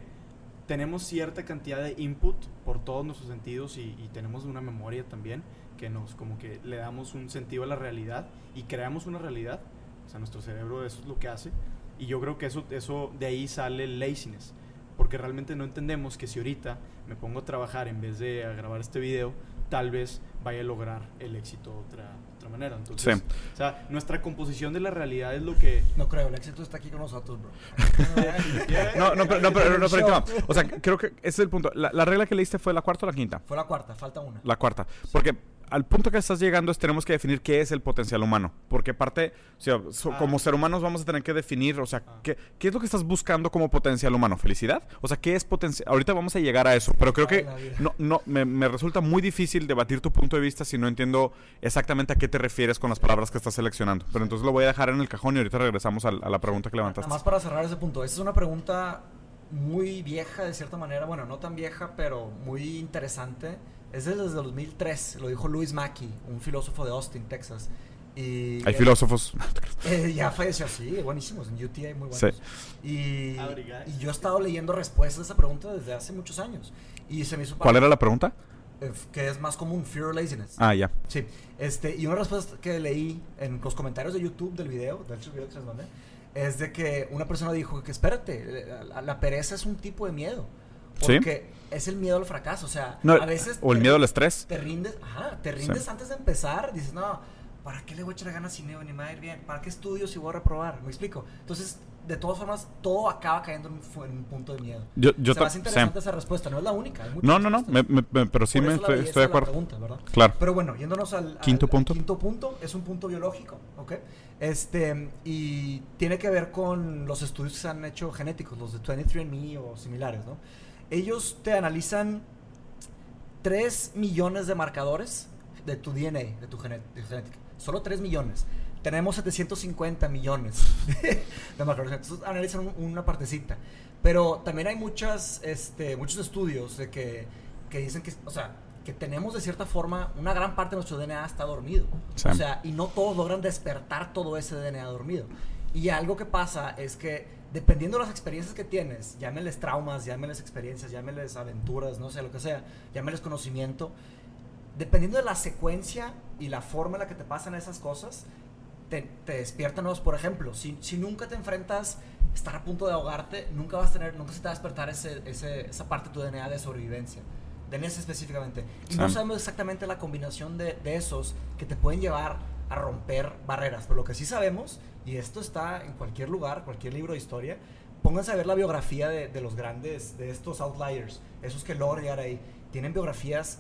tenemos cierta cantidad de input por todos nuestros sentidos y, y tenemos una memoria también que nos como que le damos un sentido a la realidad y creamos una realidad. O sea, nuestro cerebro eso es lo que hace. Y yo creo que eso, eso de ahí sale el laziness. Porque realmente no entendemos que si ahorita me pongo a trabajar en vez de a grabar este video, tal vez vaya a lograr el éxito de otra, otra manera. Entonces, Sí. o sea, nuestra composición de la realidad es lo que... No creo, el éxito está aquí con nosotros, bro. No, no, pero, no, pero, no, pero va. O sea, creo que ese es el punto. La, la regla que leíste fue la cuarta o la quinta. Fue la cuarta, falta una. La cuarta. Porque al punto que estás llegando es tenemos que definir qué es el potencial humano. Porque parte, o sea, so- Ah. como ser humanos vamos a tener que definir, o sea, Ah. ¿qué, qué es lo que estás buscando como potencial humano? ¿Felicidad? O sea, ¿qué es potencial? Ahorita vamos a llegar a eso, pero creo que no, no, me, me resulta muy difícil debatir tu punto de vista si no entiendo exactamente a qué te refieres con las palabras que estás seleccionando. Pero entonces lo voy a dejar en el cajón y ahorita regresamos al- a, la pregunta que levantaste. Nada más para cerrar ese punto. Esa es una pregunta muy vieja de cierta manera. Bueno, no tan vieja, pero muy interesante. Es desde el 2003. Lo dijo Louis Mackey, un filósofo de Austin, Texas. Y Hay filósofos. Eh, ya falleció, sí, buenísimos. En UT hay muy buenos. Sí. Y, Abriga. y yo he estado leyendo respuestas a esa pregunta desde hace muchos años. Y se me hizo ¿Cuál era la pregunta? eh, que es más común, fear or laziness. Ah, ya. Sí, este, y una respuesta que leí en los comentarios de YouTube del video, del video que se les mandé, es de que una persona dijo que espérate, la, la pereza es un tipo de miedo. Sí. Porque es el miedo al fracaso. O sea, No, a veces. o el miedo al estrés. Te rindes, ajá, te rindes Sí. antes de empezar, dices, no, ¿para qué le voy a echar ganas si no, ni me va a ir bien? ¿Para qué estudio si voy a reprobar? ¿Me explico? Entonces, de todas formas, todo acaba cayendo en un, fu- en un punto de miedo. Yo, yo Se ta- me hace interesante sí. esa respuesta, no es la única. hay No, no, no, me- me- pero sí me estoy, estoy de acuerdo. pregunta. Claro. Pero bueno, yéndonos al, al- Quinto al punto. quinto punto, es un punto biológico, ¿ok? Este, y tiene que ver con los estudios que se han hecho genéticos, los de 23andMe o similares, ¿no? Ellos te analizan 3 millones de marcadores de tu DNA, de tu de genética. Solo 3 millones. Tenemos 750 millones de marcadores. Entonces analizan un- una partecita. Pero también hay muchas, este, muchos estudios de que, que dicen que, o sea, que tenemos de cierta forma, una gran parte de nuestro DNA está dormido. Sí. O sea, y no todos logran despertar todo ese DNA dormido. Y algo que pasa es que dependiendo de las experiencias que tienes, llámeles traumas, llámeles experiencias, llámeles aventuras, no sé, lo que sea, llámeles conocimiento, dependiendo de la secuencia y la forma en la que te pasan esas cosas, te, te despiertan nuevos. Por ejemplo, si, si nunca te enfrentas a estar a punto de ahogarte, nunca vas a tener, nunca se te va a despertar ese, ese- esa parte de tu DNA de sobrevivencia. Ese específicamente. Y no sabemos exactamente la combinación de, de esos que te pueden llevar a romper barreras. Pero lo que sí sabemos, y esto está en cualquier lugar, cualquier libro de historia, pónganse a ver la biografía de, de los grandes, de estos outliers, esos que logran llegar ahí. Tienen biografías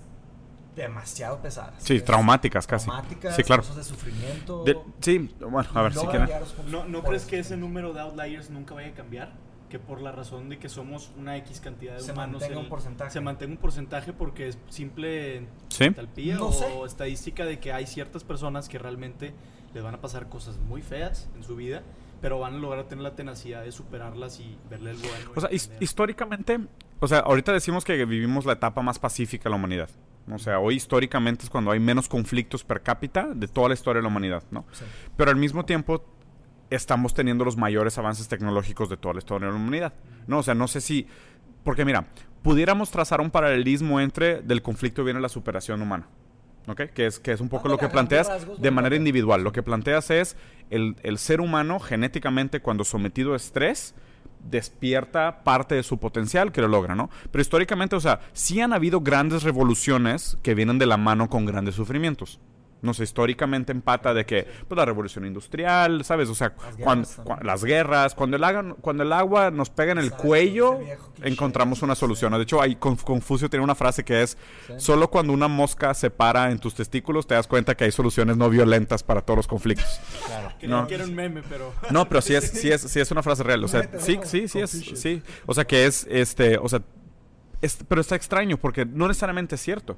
demasiado pesadas. Sí, traumáticas casi. Traumáticas, Sí, claro. de sufrimiento. De- sí, bueno, a ver si quieren. ¿No, ¿No crees que ese número de outliers nunca vaya a cambiar? Que por la razón de que somos una X cantidad de Se humanos mantenga un porcentaje. se mantenga un porcentaje porque es simple Sí. talpía No o sé. estadística de que hay ciertas personas que realmente les van a pasar cosas muy feas en su vida, pero van a lograr tener la tenacidad de superarlas y verle el bueno. O sea, his- históricamente, o sea, ahorita decimos que vivimos la etapa más pacífica de la humanidad. O sea, hoy históricamente es cuando hay menos conflictos per cápita de toda la historia de la humanidad, ¿no? Sí. Pero al mismo tiempo estamos teniendo los mayores avances tecnológicos de toda la historia de la humanidad, ¿no? O sea, no sé si... Porque mira, pudiéramos trazar un paralelismo entre del conflicto viene la superación humana. Que es, que es un poco lo que planteas de manera individual. Lo que planteas es el, el ser humano genéticamente cuando sometido a estrés despierta parte de su potencial que lo logra, ¿no? Pero históricamente, o sea, sí han habido grandes revoluciones que vienen de la mano con grandes sufrimientos. No sé, históricamente empata de que, pues la revolución industrial, ¿sabes? O sea, Las guerras cuan- también. las guerras, cuando el, agua, cuando el agua nos pega en el Exacto, cuello, encontramos una solución. De hecho, ahí Conf- Confucio tiene una frase que es, Sí. solo cuando una mosca se para en tus testículos te das cuenta que hay soluciones no violentas para todos los conflictos. Claro. No. que era un meme, pero... No, pero sí es, sí es, sí es una frase real. O sea, sí, sí, sí es, sí. O sea, que es, este, o sea, es- pero está extraño porque no necesariamente es cierto.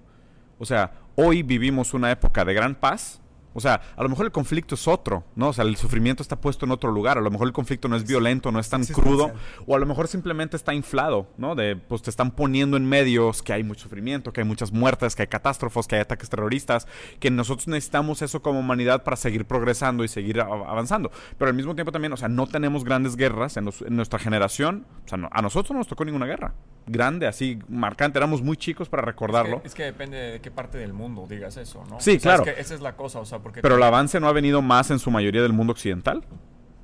O sea, hoy vivimos una época de gran paz. O sea, a lo mejor el conflicto es otro, ¿no? O sea, el sufrimiento está puesto en otro lugar. A lo mejor el conflicto no es violento, no es tan crudo. O a lo mejor simplemente está inflado, ¿no? De, pues te están poniendo en medios que hay mucho sufrimiento, que hay muchas muertes, que hay catástrofes, que hay ataques terroristas, que nosotros necesitamos eso como humanidad para seguir progresando y seguir avanzando. Pero al mismo tiempo también, o sea, no tenemos grandes guerras en, los- en nuestra generación. O sea, no- a nosotros no nos tocó ninguna guerra grande, así, marcante. Éramos muy chicos para recordarlo. Es que, es que depende de qué parte del mundo digas eso, ¿no? Sí, O sea, claro. Es que esa es la cosa, o sea, porque... Pero el avance no ha venido más en su mayoría del mundo occidental,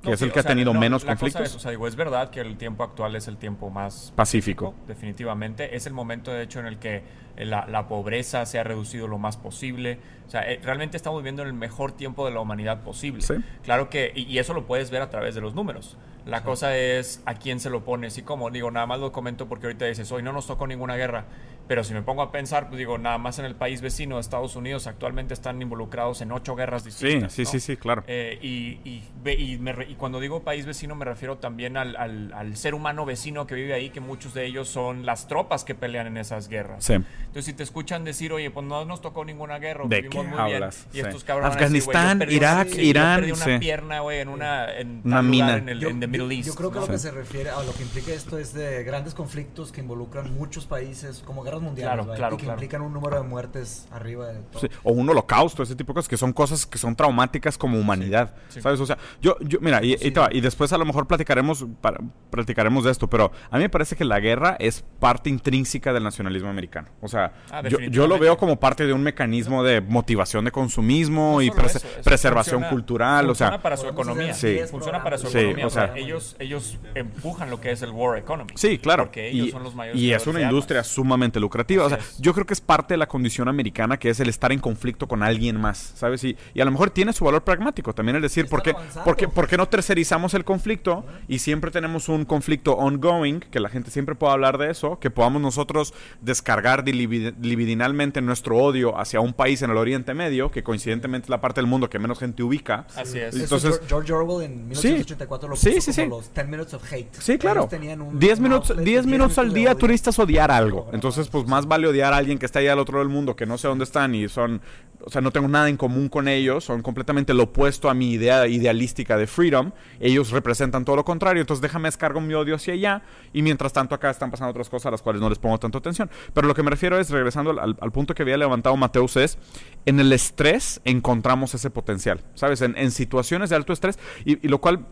que No, es el que ha sea, tenido no, menos conflictos. es, o sea, digo, es verdad que el tiempo actual es el tiempo más Pacífico. definitivamente. Es el momento, de hecho, en el que la, la pobreza se ha reducido lo más posible. O sea, eh, realmente estamos viviendo en el mejor tiempo de la humanidad posible. Sí. Claro que, y, y eso lo puedes ver a través de los números. La cosa es a quién se lo pones y cómo. Digo, nada más lo comento porque ahorita dices, hoy no nos tocó ninguna guerra. Pero si me pongo a pensar, pues digo, nada más en el país vecino, Estados Unidos, actualmente están involucrados en ocho guerras distintas. sí, ¿no? sí, sí, claro. Eh, y, y, ve- y me re- y cuando digo país vecino me refiero también al, al- al ser humano vecino que vive ahí, que muchos de ellos son las tropas que pelean en esas guerras. Sí. Entonces, si te escuchan decir, oye, pues no nos tocó ninguna guerra, ¿De vivimos qué muy hablas? bien. Y Sí. estos cabrones yo Afganistán, perdí Irak, una, sí, Irán, Yo perdí una sí. pierna, güey, en una, en Una mina. en el Yo, en the yo- Middle yo East. creo que ¿no? lo que se refiere a lo que implica esto es de grandes conflictos que involucran muchos países, como guerras mundiales, Claro, ¿vale? claro, y que claro. implican un número de muertes arriba de todo. Sí, o un holocausto, ese tipo de cosas que son cosas que son traumáticas como humanidad, sí. ¿sabes? O sea, yo, yo mira, y, y te va, y después a lo mejor platicaremos, para- platicaremos de esto, pero a mí me parece que la guerra es parte intrínseca del nacionalismo americano. O sea, sea, Ah, yo, yo lo veo como parte de un mecanismo de motivación de consumismo No y prese- eso, eso preservación funciona- cultural, o sea, funciona para su economía. Sí. 10 Funciona para su. Sí, economía. o sea- o sea, ellos, ellos empujan lo que es el war economy. Sí, claro. Porque ellos y, son los mayores y es una industria sumamente lucrativa. O sea, es. yo creo que es parte de la condición americana que es el estar en conflicto con alguien más, ¿sabes? Y, y a lo mejor tiene su valor pragmático también el decir, ¿por qué, avanzando. por, qué, por qué no tercerizamos el conflicto y siempre tenemos un conflicto ongoing, que la gente siempre pueda hablar de eso, que podamos nosotros descargar dilibi- libidinalmente nuestro odio hacia un país en el Oriente Medio, que coincidentemente es la parte del mundo que menos gente ubica. Así es. Eso Entonces- Geor- George Orwell en 1984 lo Sí, puso sí, como sí. los 10 minutes of hate. Sí, claro. Ellos tenían un- 10 un minutos, 10 minutos al día necesitas odiar algo. Entonces, pues más vale odiar a alguien que está allá al otro lado del mundo, que no sé dónde están y son, o sea, no tengo nada en común con ellos, son completamente lo opuesto a mi idea idealística de freedom. Ellos representan todo lo contrario, entonces déjame descargo mi odio hacia allá y mientras tanto acá están pasando otras cosas a las cuales no les pongo tanto atención. Pero lo que me refiero es, regresando al, punto que había levantado Mateus, es en el estrés encontramos ese potencial, ¿sabes? En, en situaciones de alto estrés y- y lo cual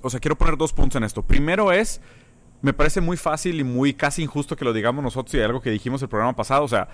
o sea, quiero poner dos puntos en esto. Primero es, me parece muy fácil y muy casi injusto que lo digamos nosotros y algo que dijimos el programa pasado, o sea,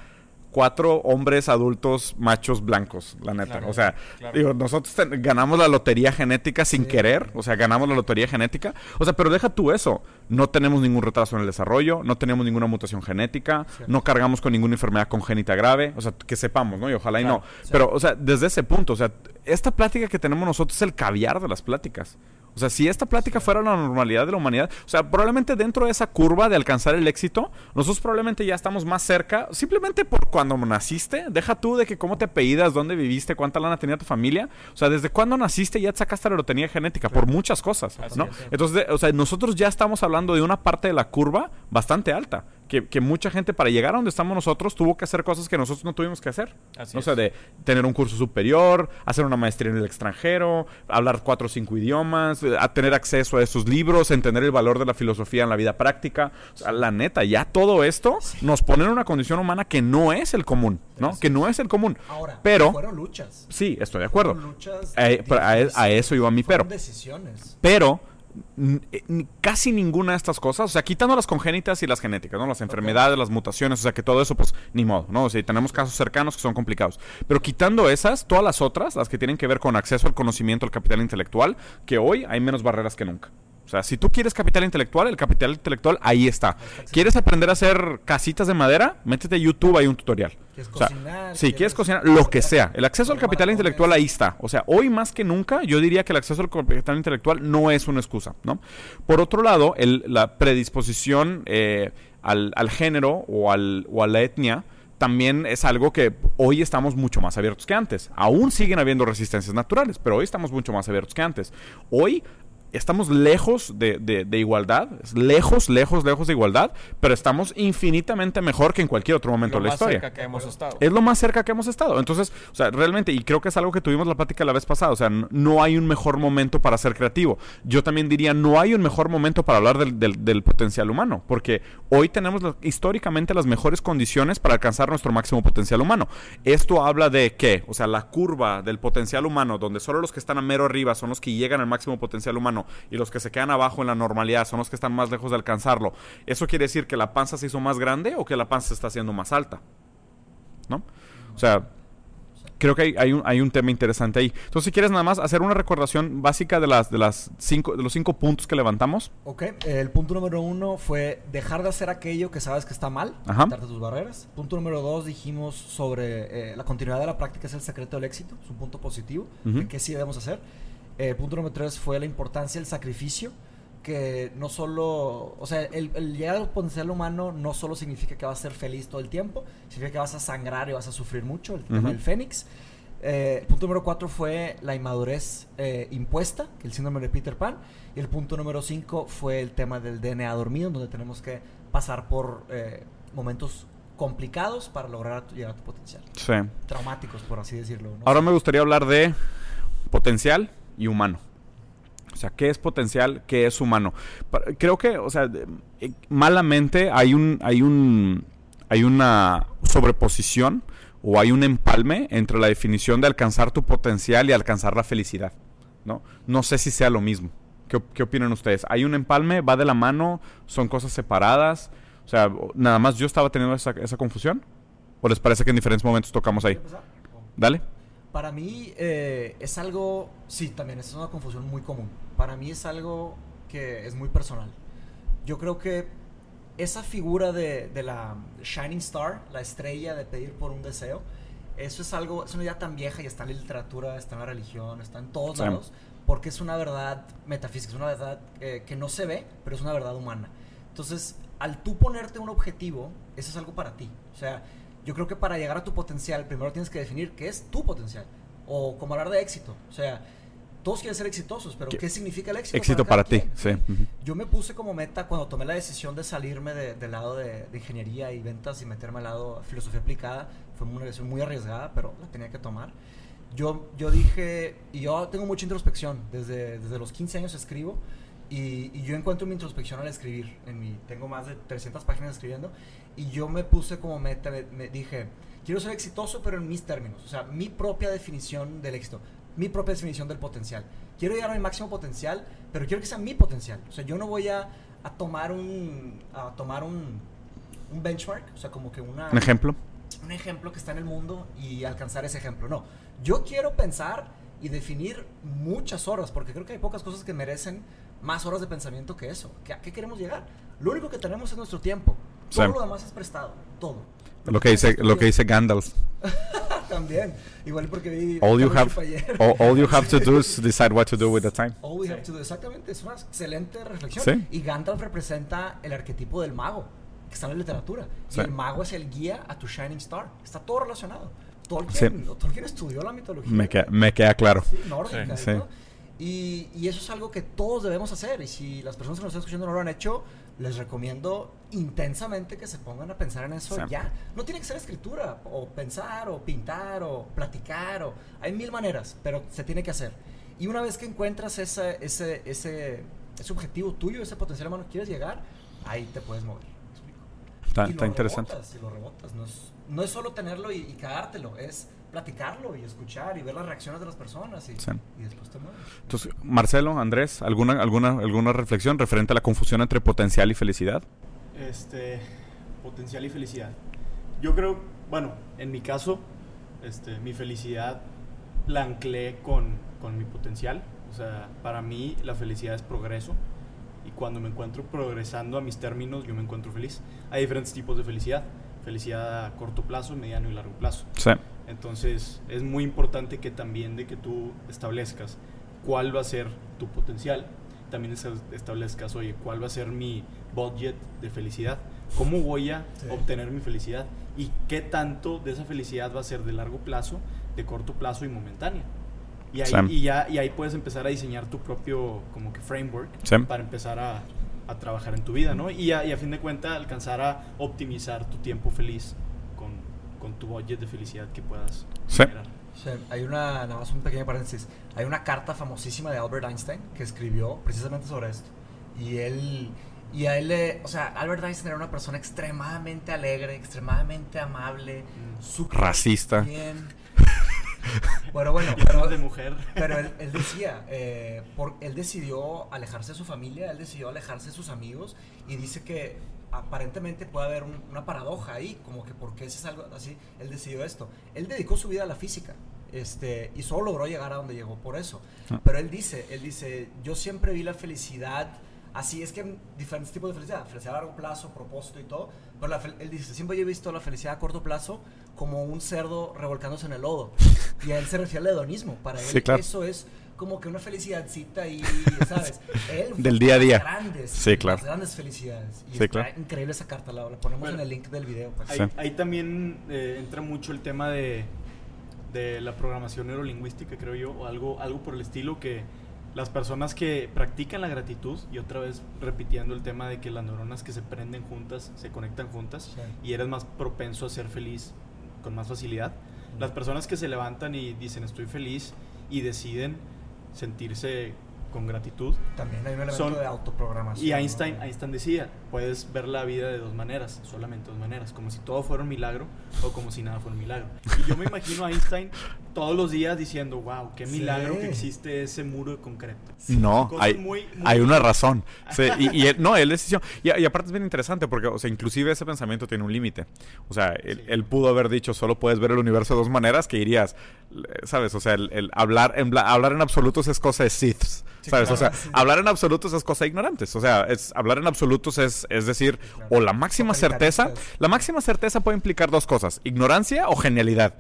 cuatro hombres adultos machos blancos, la neta. Claro, o sea, claro. digo, nosotros ten- ganamos la lotería genética sin querer, o sea, ganamos la lotería genética. O sea, pero deja tú eso, no tenemos ningún retraso en el desarrollo, no tenemos ninguna mutación genética, no cargamos con ninguna enfermedad congénita grave, o sea, que sepamos, ¿no? Y ojalá y no. Pero, o sea, desde ese punto, o sea, esta plática que tenemos nosotros es el caviar de las pláticas. O sea, si esta plática fuera la normalidad de la humanidad, o sea, probablemente dentro de esa curva de alcanzar el éxito, nosotros probablemente ya estamos más cerca, simplemente por cuando naciste, deja tú de que cómo te apellidas, dónde viviste, cuánta lana tenía tu familia, o sea, desde cuándo naciste ya te sacaste la lotería genética, por muchas cosas, ¿no? es. Entonces, o sea, nosotros ya estamos hablando de una parte de la curva bastante alta, que, que mucha gente para llegar a donde estamos nosotros tuvo que hacer cosas que nosotros no tuvimos que hacer. Así o sea, es. de tener un curso superior, hacer una maestría en el extranjero, hablar cuatro o cinco idiomas, a tener acceso a esos libros, entender el valor de la filosofía en la vida práctica. O sea, la neta, ya todo esto nos pone en una condición humana que no es el común, ¿no? Que no es el común. Ahora, Pero, fueron luchas. sí, estoy de acuerdo. Fueron luchas Eh, a, a eso iba mi pero. Decisiones. Pero casi ninguna de estas cosas, o sea, quitando las congénitas y las genéticas, ¿no? Las enfermedades, las mutaciones, o sea, que todo eso, pues, ni modo, ¿no? O sea, tenemos casos cercanos que son complicados. Pero quitando esas, todas las otras, las que tienen que ver con acceso al conocimiento, al capital intelectual, que hoy hay menos barreras que nunca. O sea, si tú quieres capital intelectual, el capital intelectual ahí está. ¿Quieres aprender a hacer casitas de madera? Métete a YouTube, hay un tutorial. ¿Quieres O sea, cocinar? sí, ¿Quieres cocinar, lo que sea. El acceso al capital intelectual ahí está. O sea, hoy más que nunca, yo diría que el acceso al capital intelectual no es una excusa, ¿no? Por otro lado, el- la predisposición eh, al, al género o, al, o a la etnia también es algo que hoy estamos mucho más abiertos que antes. Aún siguen habiendo resistencias naturales, pero hoy estamos mucho más abiertos que antes. Hoy estamos lejos de, de- de igualdad, lejos, lejos, lejos de igualdad, pero estamos infinitamente mejor que en cualquier otro momento Lo de la más historia. cerca que hemos estado. Es lo más cerca que hemos estado. Entonces, o sea, realmente, y creo que es algo que tuvimos la plática la vez pasada, o sea, no hay un mejor momento para ser creativo. Yo también diría, no hay un mejor momento para hablar del, del- del potencial humano, porque hoy tenemos la- históricamente las mejores condiciones para alcanzar nuestro máximo potencial humano. Esto habla de qué? O sea, la curva del potencial humano, donde solo los que están a mero arriba son los que llegan al máximo potencial humano y los que se quedan abajo en la normalidad son los que están más lejos de alcanzarlo. ¿Eso quiere decir que la panza se hizo más grande o que la panza se está haciendo más alta? ¿no? O sea, creo que hay, hay un, hay un tema interesante ahí. Entonces, si quieres nada más hacer una recordación básica de las de las cinco de los cinco puntos que levantamos. Ok, el punto número uno fue dejar de hacer aquello que sabes que está mal, Ajá. quitarte tus barreras. Punto número dos dijimos sobre eh, la continuidad de la práctica es el secreto del éxito, es un punto positivo, Ujú. que sí debemos hacer. El punto número tres fue la importancia del sacrificio, que no solo, o sea, el, el llegar al potencial humano no solo significa que vas a ser feliz todo el tiempo, significa que vas a sangrar y vas a sufrir mucho, el tema Ujú. del fénix. Eh, el punto número cuatro fue la inmadurez eh, impuesta, el síndrome de Peter Pan. Y el punto número cinco fue el tema del DNA dormido, donde tenemos que pasar por eh, momentos complicados para lograr llegar a tu potencial. Sí. Traumáticos, por así decirlo. ¿no? Ahora me gustaría hablar de potencial y humano. O sea, ¿qué es potencial? ¿Qué es humano? Creo que, o sea, eh, malamente hay un, hay un, hay una sobreposición o hay un empalme entre la definición de alcanzar tu potencial y alcanzar la felicidad, ¿no? No sé si sea lo mismo. ¿Qué, op- qué opinan ustedes? ¿Hay un empalme? ¿Va de la mano? ¿Son cosas separadas? O sea, nada más yo estaba teniendo esa, esa confusión. ¿O les parece que en diferentes momentos tocamos ahí? Dale. Para mí eh, es algo, sí, también es una confusión muy común. Para mí es algo que es muy personal. Yo creo que esa figura de, de la Shining Star, la estrella de pedir por un deseo, eso es algo, es una idea tan vieja y está en la literatura, está en la religión, está en todos Sí. lados, porque es una verdad metafísica, es una verdad eh, que no se ve, pero es una verdad humana. Entonces, al tú ponerte un objetivo, eso es algo para ti. O sea, yo creo que para llegar a tu potencial, primero tienes que definir qué es tu potencial. O como hablar de éxito. O sea, todos quieren ser exitosos, pero ¿Qué- ¿qué, significa el éxito? Éxito cada para ti, sí. Yo me puse como meta cuando tomé la decisión de salirme de- del lado de, de ingeniería y ventas y meterme al lado filosofía aplicada. Fue una decisión muy arriesgada, pero la tenía que tomar. Yo, yo dije, y yo tengo mucha introspección, desde, desde los 15 años escribo, y, y yo encuentro mi introspección al escribir. En mi, tengo más de 300 páginas escribiendo, y yo me puse como meta, me, me dije, quiero ser exitoso, pero en mis términos, o sea, mi propia definición del éxito, mi propia definición del potencial. Quiero llegar a mi máximo potencial, pero quiero que sea mi potencial. O sea, yo no voy a, a tomar un, a tomar un, un benchmark, o sea, como que una Un ejemplo. un ejemplo que está en el mundo y alcanzar ese ejemplo. No, yo quiero pensar y definir muchas horas, porque creo que hay pocas cosas que merecen más horas de pensamiento que eso. ¿Que ¿A qué queremos llegar? Lo único que tenemos es nuestro tiempo. Todo Sí. lo demás es prestado. Todo. Lo que dice, lo que dice Gandalf. También. Igual porque vi... All you have, ayer. all, all you have to do is decide what to do with the time. All we have to do. Exactamente, es una excelente reflexión. Sí. Y Gandalf representa el arquetipo del mago, que está en la literatura. Sí. Y el mago es el guía a tu Shining Star. Está todo relacionado. Tolkien, Tolkien estudió la mitología. Me queda, me queda claro. Sí, nórdica Sí. Sí. Y, y eso es algo que todos debemos hacer. Y si las personas que nos están escuchando no lo han hecho, les recomiendo intensamente que se pongan a pensar en eso Sí. ya. No tiene que ser escritura, o pensar, o pintar, o platicar, o hay mil maneras, pero se tiene que hacer. Y una vez que encuentras ese, ese, ese, ese objetivo tuyo, ese potencial humano que quieres llegar, ahí te puedes mover. Está, Y lo está interesante. rebotas, y lo rebotas. No es, no es solo tenerlo y, y cagártelo, es platicarlo y escuchar y ver las reacciones de las personas y, Sí. y después te mueves. Entonces, Marcelo, Andrés, ¿alguna, alguna, ¿alguna reflexión referente a la confusión entre potencial y felicidad? Este, potencial y felicidad. Yo creo, bueno, en mi caso, este, mi felicidad la anclé con, con mi potencial. O sea, para mí la felicidad es progreso. Y cuando me encuentro progresando a mis términos, yo me encuentro feliz. Hay diferentes tipos de felicidad. Felicidad a corto plazo, mediano y largo plazo. Sí. Entonces es muy importante que también de que tú establezcas cuál va a ser tu potencial, también es- establezcas, oye, cuál va a ser mi budget de felicidad, cómo voy a Sí. obtener mi felicidad y qué tanto de esa felicidad va a ser de largo plazo, de corto plazo y momentánea. Y ahí, y ya, y ahí puedes empezar a diseñar tu propio como que framework Sí. para empezar a, a trabajar en tu vida, ¿no? Y a, y a fin de cuentas alcanzar a optimizar tu tiempo feliz con, con tu budget de felicidad que puedas Sí. generar. Sí, hay una, nada más un pequeño paréntesis, hay una carta famosísima de Albert Einstein que escribió precisamente sobre esto. Y él, y a él, le- o sea, Albert Einstein era una persona extremadamente alegre, extremadamente amable, Mm. súper Racista. bien. Bueno, bueno, pero, de mujer. pero él, él decía, eh, por, él decidió alejarse de su familia, él decidió alejarse de sus amigos y dice que aparentemente puede haber un- una paradoja ahí, como que porque ese es algo así, él decidió esto. Él dedicó su vida a la física. Este, y solo logró llegar a donde llegó por eso. Ah. Pero él dice, él dice, yo siempre vi la felicidad así, es que hay diferentes tipos de felicidad, felicidad a largo plazo, propósito y todo, pero la él dice, siempre yo he visto la felicidad a corto plazo como un cerdo revolcándose en el lodo. Y a él se refiere al hedonismo, para él Sí, claro. eso es como que una felicidadcita y, ¿sabes? Él Del día a día. las Grandes, Sí, claro. grandes felicidades. Y Sí, está claro. increíble esa carta, la, la ponemos Bueno, en el link del video. pues. Ahí, Sí. ahí también eh, entra mucho el tema de, de la programación neurolingüística, creo yo, o algo, algo por el estilo que las personas que practican la gratitud, y otra vez repitiendo el tema de que las neuronas que se prenden juntas, se conectan juntas, Sí. y eres más propenso a ser feliz con más facilidad. Las personas que se levantan y dicen estoy feliz y deciden sentirse con gratitud, También hay un elemento Son- de autoprogramación. y ¿no? Einstein, Einstein decía, puedes ver la vida de dos maneras, solamente dos maneras, como si todo fuera un milagro o como si nada fuera un milagro. Y yo me imagino a Einstein todos los días diciendo, wow, qué Sí. milagro que existe ese muro de concreto. No, hay, muy- muy- hay una razón. Sí, y, y él- no, él decidió. Y, y aparte es bien interesante porque, o sea, inclusive ese pensamiento tiene un límite. O sea, él, Sí. él pudo haber dicho solo puedes ver el universo de dos maneras que irías, ¿sabes? O sea, el, el hablar, en, bla- hablar en absolutos es cosa de Siths. ¿Sabes? o sea, claro, sí. hablar en absolutos es cosa de ignorantes. O sea, es, hablar en absolutos es, es decir, claro. o la máxima certeza. Totalitaristas. La máxima certeza puede implicar dos cosas: ignorancia o genialidad.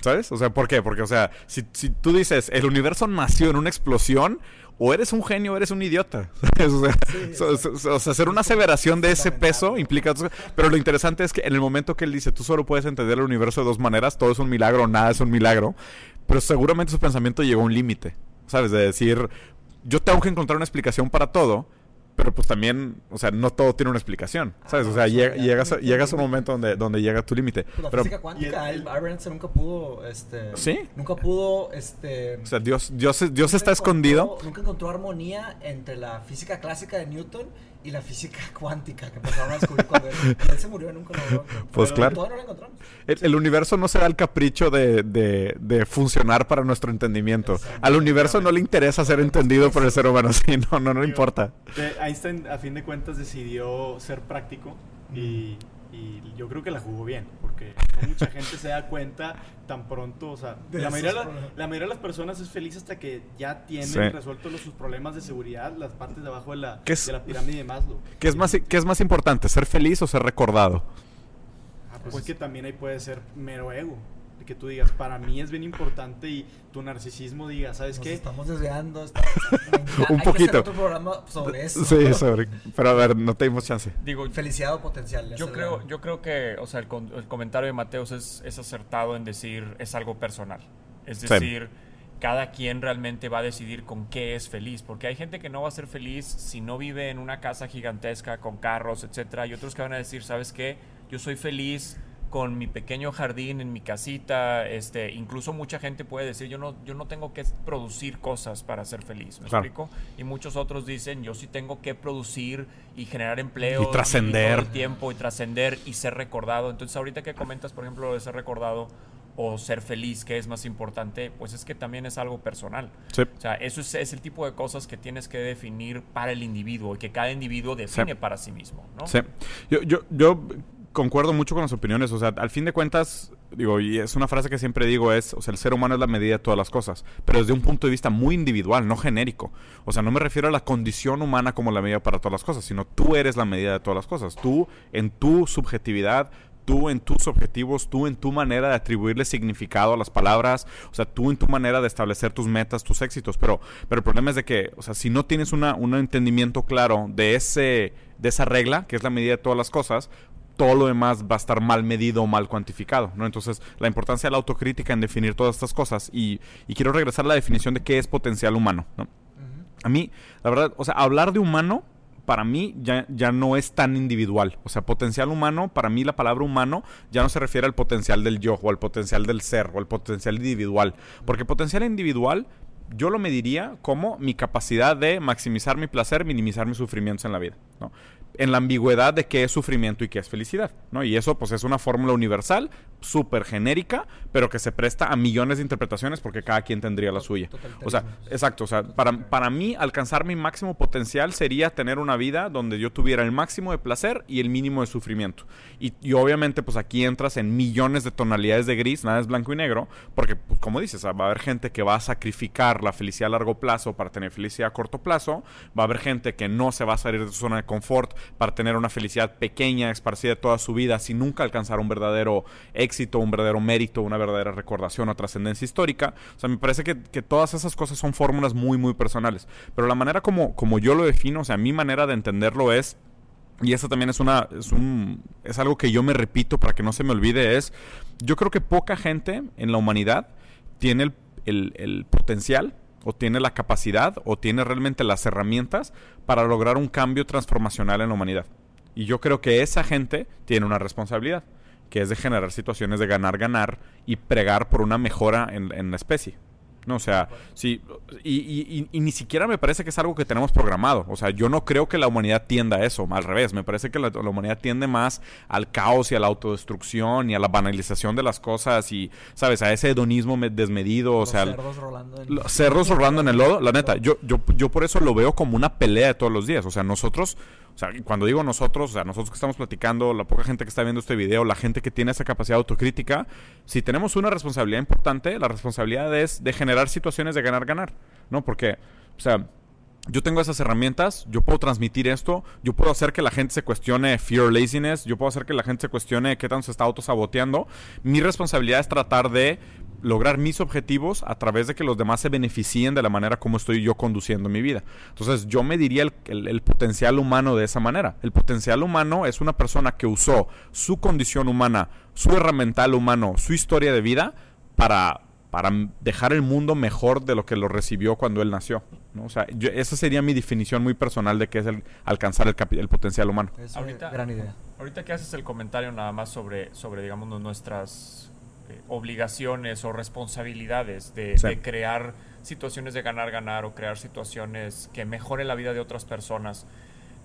¿Sabes? O sea, ¿por qué? Porque, o sea, si, si tú dices el universo nació en una explosión, o eres un genio o eres un idiota. ¿sabes? O sea, Sí, so- so- so- o sea, hacer una aseveración de ese peso implica... Pero lo interesante es que en el momento que él dice, tú solo puedes entender el universo de dos maneras, todo es un milagro, nada es un milagro, pero seguramente su pensamiento llegó a un límite, ¿sabes? De decir, yo tengo que encontrar una explicación para todo, pero pues también, o sea, no todo tiene una explicación, ¿sabes? Ah, o sea, sí, llega- ya, llegas, a, llegas a un momento donde, donde llega tu límite. Pues la Pero, física cuántica, el- el, Albert Einstein nunca pudo, este... Sí. Nunca pudo, este... o sea, Dios, Dios, Dios está encontró- escondido. Nunca encontró armonía entre la física clásica de Newton y la física cuántica que empezaron a descubrir cuando él, se murió nunca lo logró. Pues claro. Todavía no la encontramos. El, el universo no se da el capricho de, de- de funcionar para nuestro entendimiento. Al universo no le interesa ser entendido por el ser humano. Sí, no, no, no Digo, importa. de- Einstein, a fin de cuentas, decidió ser práctico y, y yo creo que la jugó bien, porque no mucha gente se da cuenta tan pronto. O sea, De la mayoría, la, la mayoría de las personas es feliz hasta que ya tienen Sí. resueltos los- sus problemas de seguridad, las partes de abajo de la, ¿Qué es- de la pirámide de Maslow. ¿Qué es, más, ¿Qué es más importante, ser feliz o ser recordado? Ah, pues es que también ahí puede ser mero ego. Que tú digas, para mí es bien importante y tu narcisismo diga, ¿sabes Nos qué? estamos desviando. está- Un Hay que poquito. hacer otro programa sobre eso. Sí, sobre... Pero a ver, no te dimos chance. Digo, Felicidad o potencial. yo creo, yo creo que, o sea, el, con- el comentario de Mateos es, es acertado en decir es algo personal. Es Sí. decir, cada quien realmente va a decidir con qué es feliz, porque hay gente que no va a ser feliz si no vive en una casa gigantesca con carros, etcétera, y otros que van a decir, ¿sabes qué? Yo soy feliz con mi pequeño jardín en mi casita, este, incluso mucha gente puede decir, yo no yo no tengo que producir cosas para ser feliz, ¿me Claro. explico? Y muchos otros dicen, yo sí tengo que producir y generar empleo Y trascender. tiempo y trascender y ser recordado. Entonces, ahorita que comentas, por ejemplo, lo de ser recordado o ser feliz, que es más importante, pues es que también es algo personal. Sí. O sea, eso es, es el tipo de cosas que tienes que definir para el individuo y que cada individuo define Sí. para sí mismo, ¿no? Sí. Yo, yo, yo concuerdo mucho con las opiniones. O sea, al fin de cuentas, digo, y es una frase que siempre digo, es, o sea, el ser humano es la medida de todas las cosas, pero desde un punto de vista muy individual, no genérico. O sea, no me refiero a la condición humana como la medida para todas las cosas, sino tú eres la medida de todas las cosas. Tú, en tu subjetividad, tú en tus objetivos, tú en tu manera de atribuirle significado a las palabras, o sea, tú en tu manera de establecer tus metas, tus éxitos, pero, pero el problema es de que, o sea, si no tienes una, un entendimiento claro de, ese, de esa regla, que es la medida de todas las cosas, todo lo demás va a estar mal medido o mal cuantificado, ¿no? Entonces, la importancia de la autocrítica en definir todas estas cosas y, y quiero regresar a la definición de qué es potencial humano, ¿no? A mí, la verdad, o sea, hablar de humano para mí ya, ya no es tan individual. O sea, potencial humano, para mí la palabra humano ya no se refiere al potencial del yo o al potencial del ser o al potencial individual. Porque potencial individual yo lo mediría como mi capacidad de maximizar mi placer, minimizar mis sufrimientos en la vida, ¿no? En la ambigüedad de qué es sufrimiento y qué es felicidad, ¿no? Y eso pues es una fórmula universal, súper genérica, pero que se presta a millones de interpretaciones porque cada quien tendría la suya. O sea, exacto, o sea, para, para mí alcanzar mi máximo potencial sería tener una vida donde yo tuviera el máximo de placer y el mínimo de sufrimiento. Y, y obviamente pues aquí entras en millones de tonalidades de gris, nada es blanco y negro, porque pues, como dices, va a haber gente que va a sacrificar la felicidad a largo plazo para tener felicidad a corto plazo, va a haber gente que no se va a salir de su zona de confort para tener una felicidad pequeña, esparcida toda su vida, sin nunca alcanzar un verdadero éxito, un verdadero mérito, una verdadera recordación o trascendencia histórica. O sea, me parece que, que todas esas cosas son fórmulas muy, muy personales. Pero la manera como, como yo lo defino, o sea, mi manera de entenderlo es y eso también es una es un es algo que yo me repito para que no se me olvide es yo creo que poca gente en la humanidad tiene el, el- el potencial o tiene la capacidad o tiene realmente las herramientas para lograr un cambio transformacional en la humanidad. Y yo creo que esa gente tiene una responsabilidad que es de generar situaciones de ganar ganar y pregar por una mejora en, la especie No, o sea, sí, y, y- y ni siquiera me parece que es algo que tenemos programado. O sea, yo no creo que la humanidad tienda a eso, al revés. Me parece que la, la humanidad tiende más al caos y a la autodestrucción y a la banalización de las cosas y, ¿sabes? A ese hedonismo me- desmedido, o Los sea... cerdos rolando en... Los cerros rolando en el lodo, la neta, yo, yo, yo por eso lo veo como una pelea de todos los días. O sea, nosotros, o sea, cuando digo nosotros, o sea, nosotros que estamos platicando, la poca gente que está viendo este video, la gente que tiene esa capacidad autocrítica, si tenemos una responsabilidad importante, la responsabilidad es de generar situaciones de ganar-ganar, ¿no? Porque, o sea, yo tengo esas herramientas, yo puedo transmitir esto, yo puedo hacer que la gente se cuestione fear laziness, yo puedo hacer que la gente se cuestione qué tanto se está autosaboteando. Mi responsabilidad es tratar de lograr mis objetivos a través de que los demás se beneficien de la manera como estoy yo conduciendo mi vida. Entonces yo mediría el, el- el potencial humano de esa manera. El potencial humano es una persona que usó su condición humana, su herramental humano, su historia de vida para, para dejar el mundo mejor de lo que lo recibió cuando él nació. ¿no? O sea, yo- esa sería mi definición muy personal de qué es el alcanzar el, el potencial humano. Es Ahorita- una gran idea. Ahorita que haces el comentario nada más sobre, sobre digamos, nu- nuestras eh, obligaciones o responsabilidades de, Sí. de crear situaciones de ganar-ganar o crear situaciones que mejoren la vida de otras personas,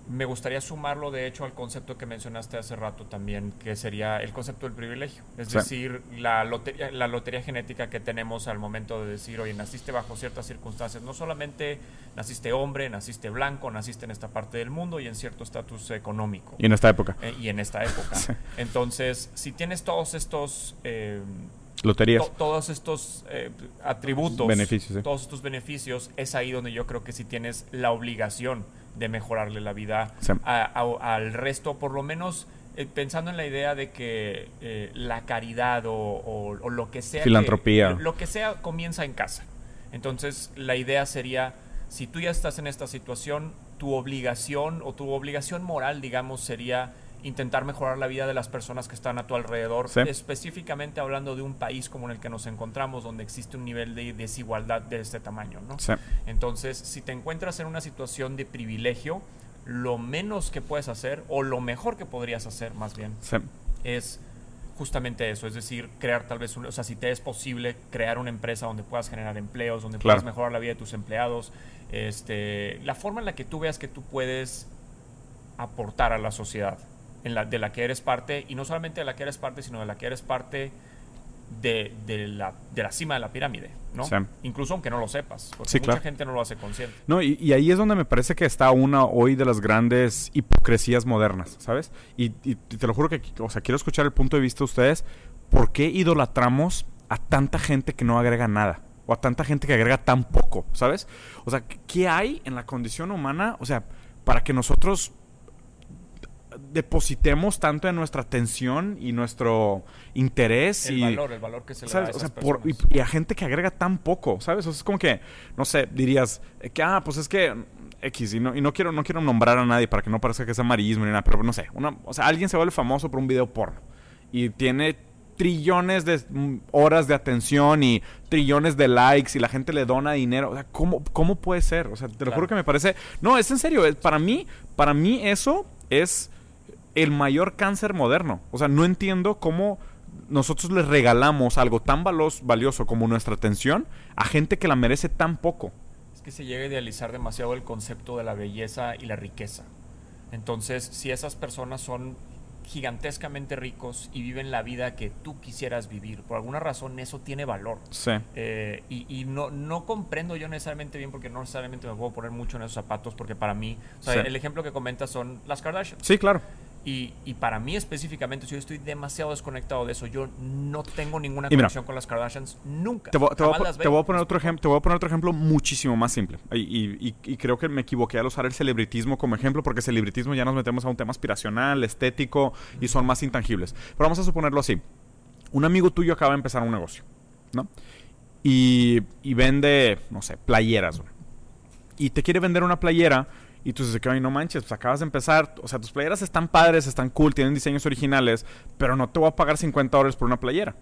me gustaría sumarlo de hecho al concepto que mencionaste hace rato también, que sería el concepto del privilegio. Es Sí. decir, la lotería, la lotería genética que tenemos al momento de decir, oye, naciste bajo ciertas circunstancias, no solamente naciste hombre, naciste blanco, naciste en esta parte del mundo y en cierto estatus económico. Y en esta época, Eh, y en esta época. Sí. Entonces, si tienes todos estos eh, loterías. to- todos estos eh, atributos, Beneficios, todos estos beneficios, es ahí donde yo creo que si tienes la obligación de mejorarle la vida Sí. a- a- al resto, por lo menos eh, pensando en la idea de que eh, la caridad o, o- o lo que sea, que- Filantropía. lo que sea comienza en casa. Entonces, la idea sería, si tú ya estás en esta situación, tu obligación o tu obligación moral, digamos, sería intentar mejorar la vida de las personas que están a tu alrededor, Sí. específicamente hablando de un país como en el que nos encontramos, donde existe un nivel de desigualdad de este tamaño, ¿no? Sí. Entonces, si te encuentras en una situación de privilegio, lo menos que puedes hacer, o lo mejor que podrías hacer más bien, Sí. es justamente eso, es decir, crear tal vez, un, o sea, si te es posible, crear una empresa donde puedas generar empleos, donde Claro. puedas mejorar la vida de tus empleados, este, la forma en la que tú veas que tú puedes aportar a la sociedad, en la, de la que eres parte, y no solamente de la que eres parte, sino de la que eres parte de, de la, de la cima de la pirámide, ¿no? Sí. Incluso aunque no lo sepas, porque Sí, mucha claro. gente no lo hace consciente. No, y, y ahí es donde me parece que está una hoy de las grandes hipocresías modernas, ¿sabes? Y, y te lo juro que, o sea, quiero escuchar el punto de vista de ustedes. ¿Por qué idolatramos a tanta gente que no agrega nada? O a tanta gente que agrega tan poco, ¿sabes? O sea, ¿qué hay en la condición humana? O sea, para que nosotros depositemos tanto en nuestra atención y nuestro interés El y valor, el valor que se le da a O esas sea, por- y, a gente que agrega tan poco, ¿sabes? O sea, es como que, no sé, dirías eh, que, ah, pues es que X, y no, y no quiero, no quiero nombrar a nadie para que no parezca que es amarillismo ni nada, pero no sé, una, o sea, alguien se vuelve famoso por un video porno y tiene trillones de horas de atención y trillones de likes y la gente le dona dinero. O sea, ¿cómo, cómo puede ser? O sea, te lo Claro. juro que me parece... No, es en serio. Para mí, para mí eso es el mayor cáncer moderno. O sea, no entiendo cómo nosotros les regalamos algo tan valos- valioso como nuestra atención a gente que la merece tan poco. Es que se llega a idealizar demasiado el concepto de la belleza y la riqueza. Entonces, si esas personas son gigantescamente ricos y viven la vida que tú quisieras vivir, por alguna razón eso tiene valor. Sí. Eh, y y no, no comprendo yo necesariamente bien porque no necesariamente me puedo poner mucho en esos zapatos porque para mí, o sea, Sí. el ejemplo que comentas son las Kardashians. Sí, claro. Y, y para mí específicamente, yo estoy demasiado desconectado de eso, yo no tengo ninguna mira, conexión con las Kardashians nunca. Te voy, te voy a te voy poner otro ejemplo, te voy a poner otro ejemplo muchísimo más simple. Y, y- creo que me equivoqué al usar el celebritismo como ejemplo, porque celebritismo ya nos metemos a un tema aspiracional, estético y son más intangibles. Pero vamos a suponerlo así. Un amigo tuyo acaba de empezar un negocio, ¿no? Y, vende, no sé, playeras. Y te quiere vender una playera y tú dices, que "Ay, no manches, pues acabas de empezar. O sea, tus playeras están padres, están cool, tienen diseños originales, pero no te voy a pagar 50 dólares por una playera.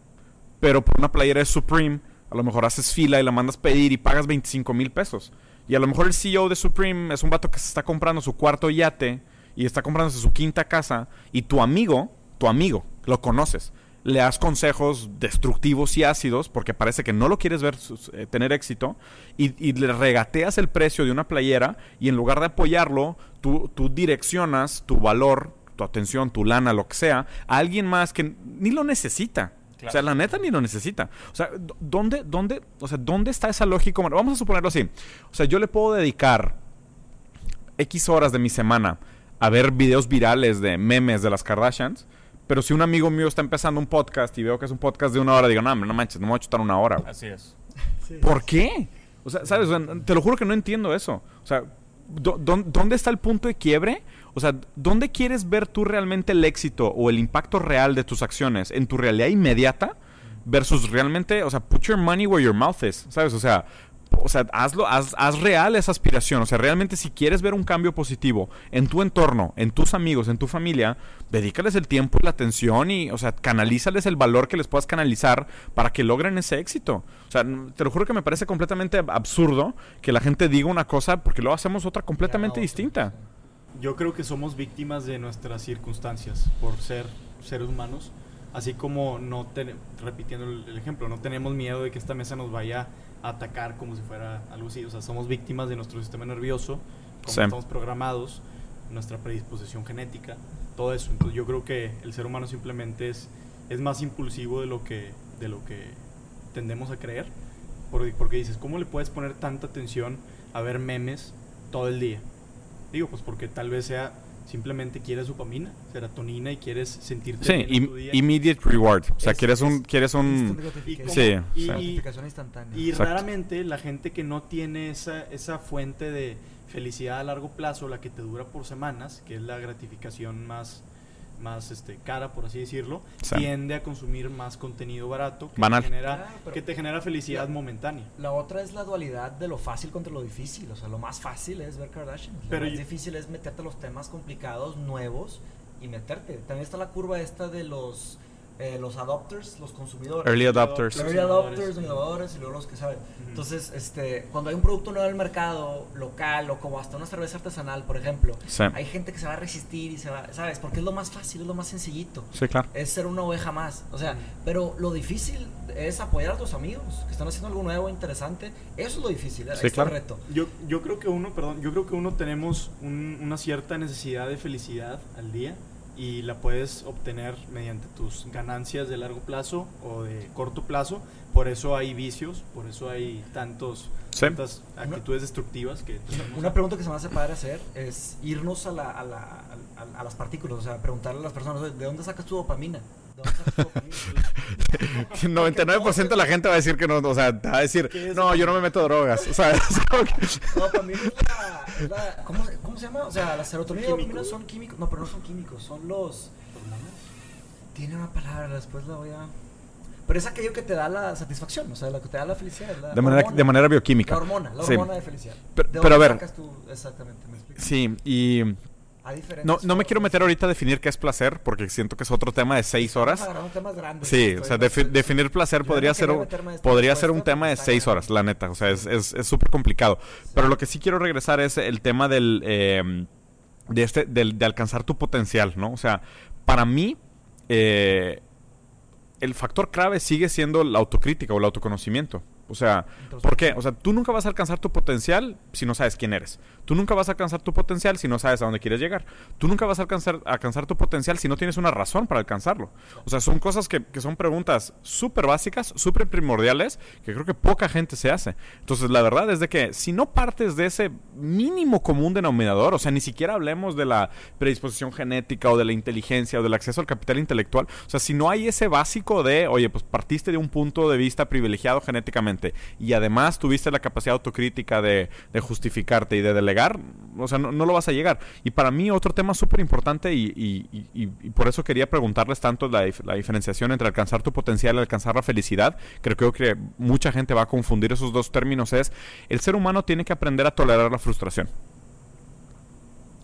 Pero por una playera de Supreme, a lo mejor haces fila y la mandas pedir y pagas 25 mil pesos. Y a lo mejor el CEO de Supreme es un vato que se está comprando su cuarto yate y está comprándose su quinta casa. Y tu amigo, tu amigo, lo conoces, le das consejos destructivos y ácidos porque parece que no lo quieres ver eh, tener éxito y, y, le regateas el precio de una playera y en lugar de apoyarlo, tú, tú direccionas tu valor, tu atención, tu lana, lo que sea, a alguien más que ni lo necesita. O sea, la neta ni lo necesita. O sea, ¿dónde, dónde, o sea, ¿dónde está esa lógica? Vamos a suponerlo así. O sea, yo le puedo dedicar X horas de mi semana a ver videos virales de memes de las Kardashians. Pero si un amigo mío está empezando un podcast y veo que es un podcast de una hora, digo, no, no manches, no me voy a chutar una hora. Así es. ¿Por qué? O sea, ¿sabes? te lo juro que no entiendo eso. O sea, ¿dónde está el punto de quiebre? O sea, ¿dónde quieres ver tú realmente el éxito o el impacto real de tus acciones? ¿En tu realidad inmediata? Versus realmente, o sea, put your money where your mouth is, ¿sabes? O sea, o sea, hazlo, haz, haz, real esa aspiración. O sea, realmente si quieres ver un cambio positivo en tu entorno, en tus amigos, en tu familia, dedícales el tiempo y la atención y, o sea, canalízales el valor que les puedas canalizar para que logren ese éxito. O sea, te lo juro que me parece completamente absurdo que la gente diga una cosa porque luego hacemos otra completamente distinta. Yo creo que somos víctimas de nuestras circunstancias por ser seres humanos. Así como no repitiendo el ejemplo, no tenemos miedo de que esta mesa nos vaya atacar como si fuera algo así. O sea, somos víctimas de nuestro sistema nervioso, como estamos programados, nuestra predisposición genética, todo eso. Entonces yo creo que el ser humano simplemente es, es más impulsivo de lo que, de lo que tendemos a creer. Porque, porque dices, ¿cómo le puedes poner tanta atención a ver memes todo el día? Digo, pues porque tal vez sea simplemente quieres dopamina, serotonina y quieres sentirte sí, bien immediate reward. O sea, quieres un quieres un sí, gratificación instantánea. Y raramente la gente que no tiene esa esa fuente de felicidad a largo plazo, la que te dura por semanas, que es la gratificación más más este, cara, por así decirlo, tiende a consumir más contenido barato que, te genera, que te genera felicidad momentánea. La otra es la dualidad de lo fácil contra lo difícil. O sea, lo más fácil es ver Kardashian. Lo más difícil es meterte a los temas complicados, nuevos, y meterte. También está la curva esta de los eh, los adopters, los consumidores. Early adopters. Early adopters, innovadores y luego los que saben. Entonces, este, cuando hay un producto nuevo en el mercado, local o como hasta una cerveza artesanal, por ejemplo, hay gente que se va a resistir y se va, ¿sabes? Porque es lo más fácil, es lo más sencillito. Sí, claro. Es ser una oveja más. O sea, pero lo difícil es apoyar a tus amigos que están haciendo algo nuevo, interesante. Eso es lo difícil, sí, claro. reto. Yo, yo creo que uno, perdón, yo creo que uno tenemos una cierta necesidad de felicidad al día y la puedes obtener mediante tus ganancias de largo plazo o de corto plazo. Por eso hay vicios, por eso hay tantos, tantas actitudes destructivas que... Una pregunta que se me hace padre hacer es irnos a, la, a, la, a, las partículas, o sea, preguntarle a las personas, ¿de dónde sacas tu dopamina? ¿De dónde sacas tu dopamina? 99% de la gente va a decir que no, o sea, va a decir, no, yo no me meto drogas, o sea, No, para mí es la, ¿cómo, ¿cómo, se llama? O sea, la serotonina y la dopamina son químicos, no, pero no son químicos, son los... Tiene una palabra, después la voy a... Pero es aquello que te da la satisfacción, o sea, lo que te da la felicidad. La de, manera, de manera bioquímica. La hormona, la hormona de felicidad. Pero, pero a ver. Tú? Exactamente, me Sí, y no, no me quiero meter ahorita a definir qué es placer, porque siento que es otro tema de seis horas. sí, o sea, definir placer podría ser, un, podría ser un tema de seis horas, la neta. O sea, es súper complicado. Pero lo que sí quiero regresar es el tema del, em, de, este, del, de alcanzar tu potencial, ¿no? O sea, para mí, eh, el factor clave sigue siendo la autocrítica o el autoconocimiento. O sea, ¿por qué? O sea, tú nunca vas a alcanzar tu potencial si no sabes quién eres. Tú nunca vas a alcanzar tu potencial si no sabes a dónde quieres llegar. Tú nunca vas a alcanzar, alcanzar tu potencial si no tienes una razón para alcanzarlo. O sea, son cosas que, que son preguntas súper básicas, súper primordiales, que creo que poca gente se hace. Entonces, la verdad es de que si no partes de ese mínimo común denominador, o sea, ni siquiera hablemos de la predisposición genética o de la inteligencia o del acceso al capital intelectual, o sea, si no hay ese básico de, oye, pues partiste de un punto de vista privilegiado genéticamente, y además tuviste la capacidad autocrítica de, justificarte y de delegar, o sea, no, lo vas a llegar. Y para mí otro tema súper importante y, por eso quería preguntarles tanto la, la, diferenciación entre alcanzar tu potencial y alcanzar la felicidad, creo que mucha gente va a confundir esos dos términos, es el ser humano tiene que aprender a tolerar la frustración.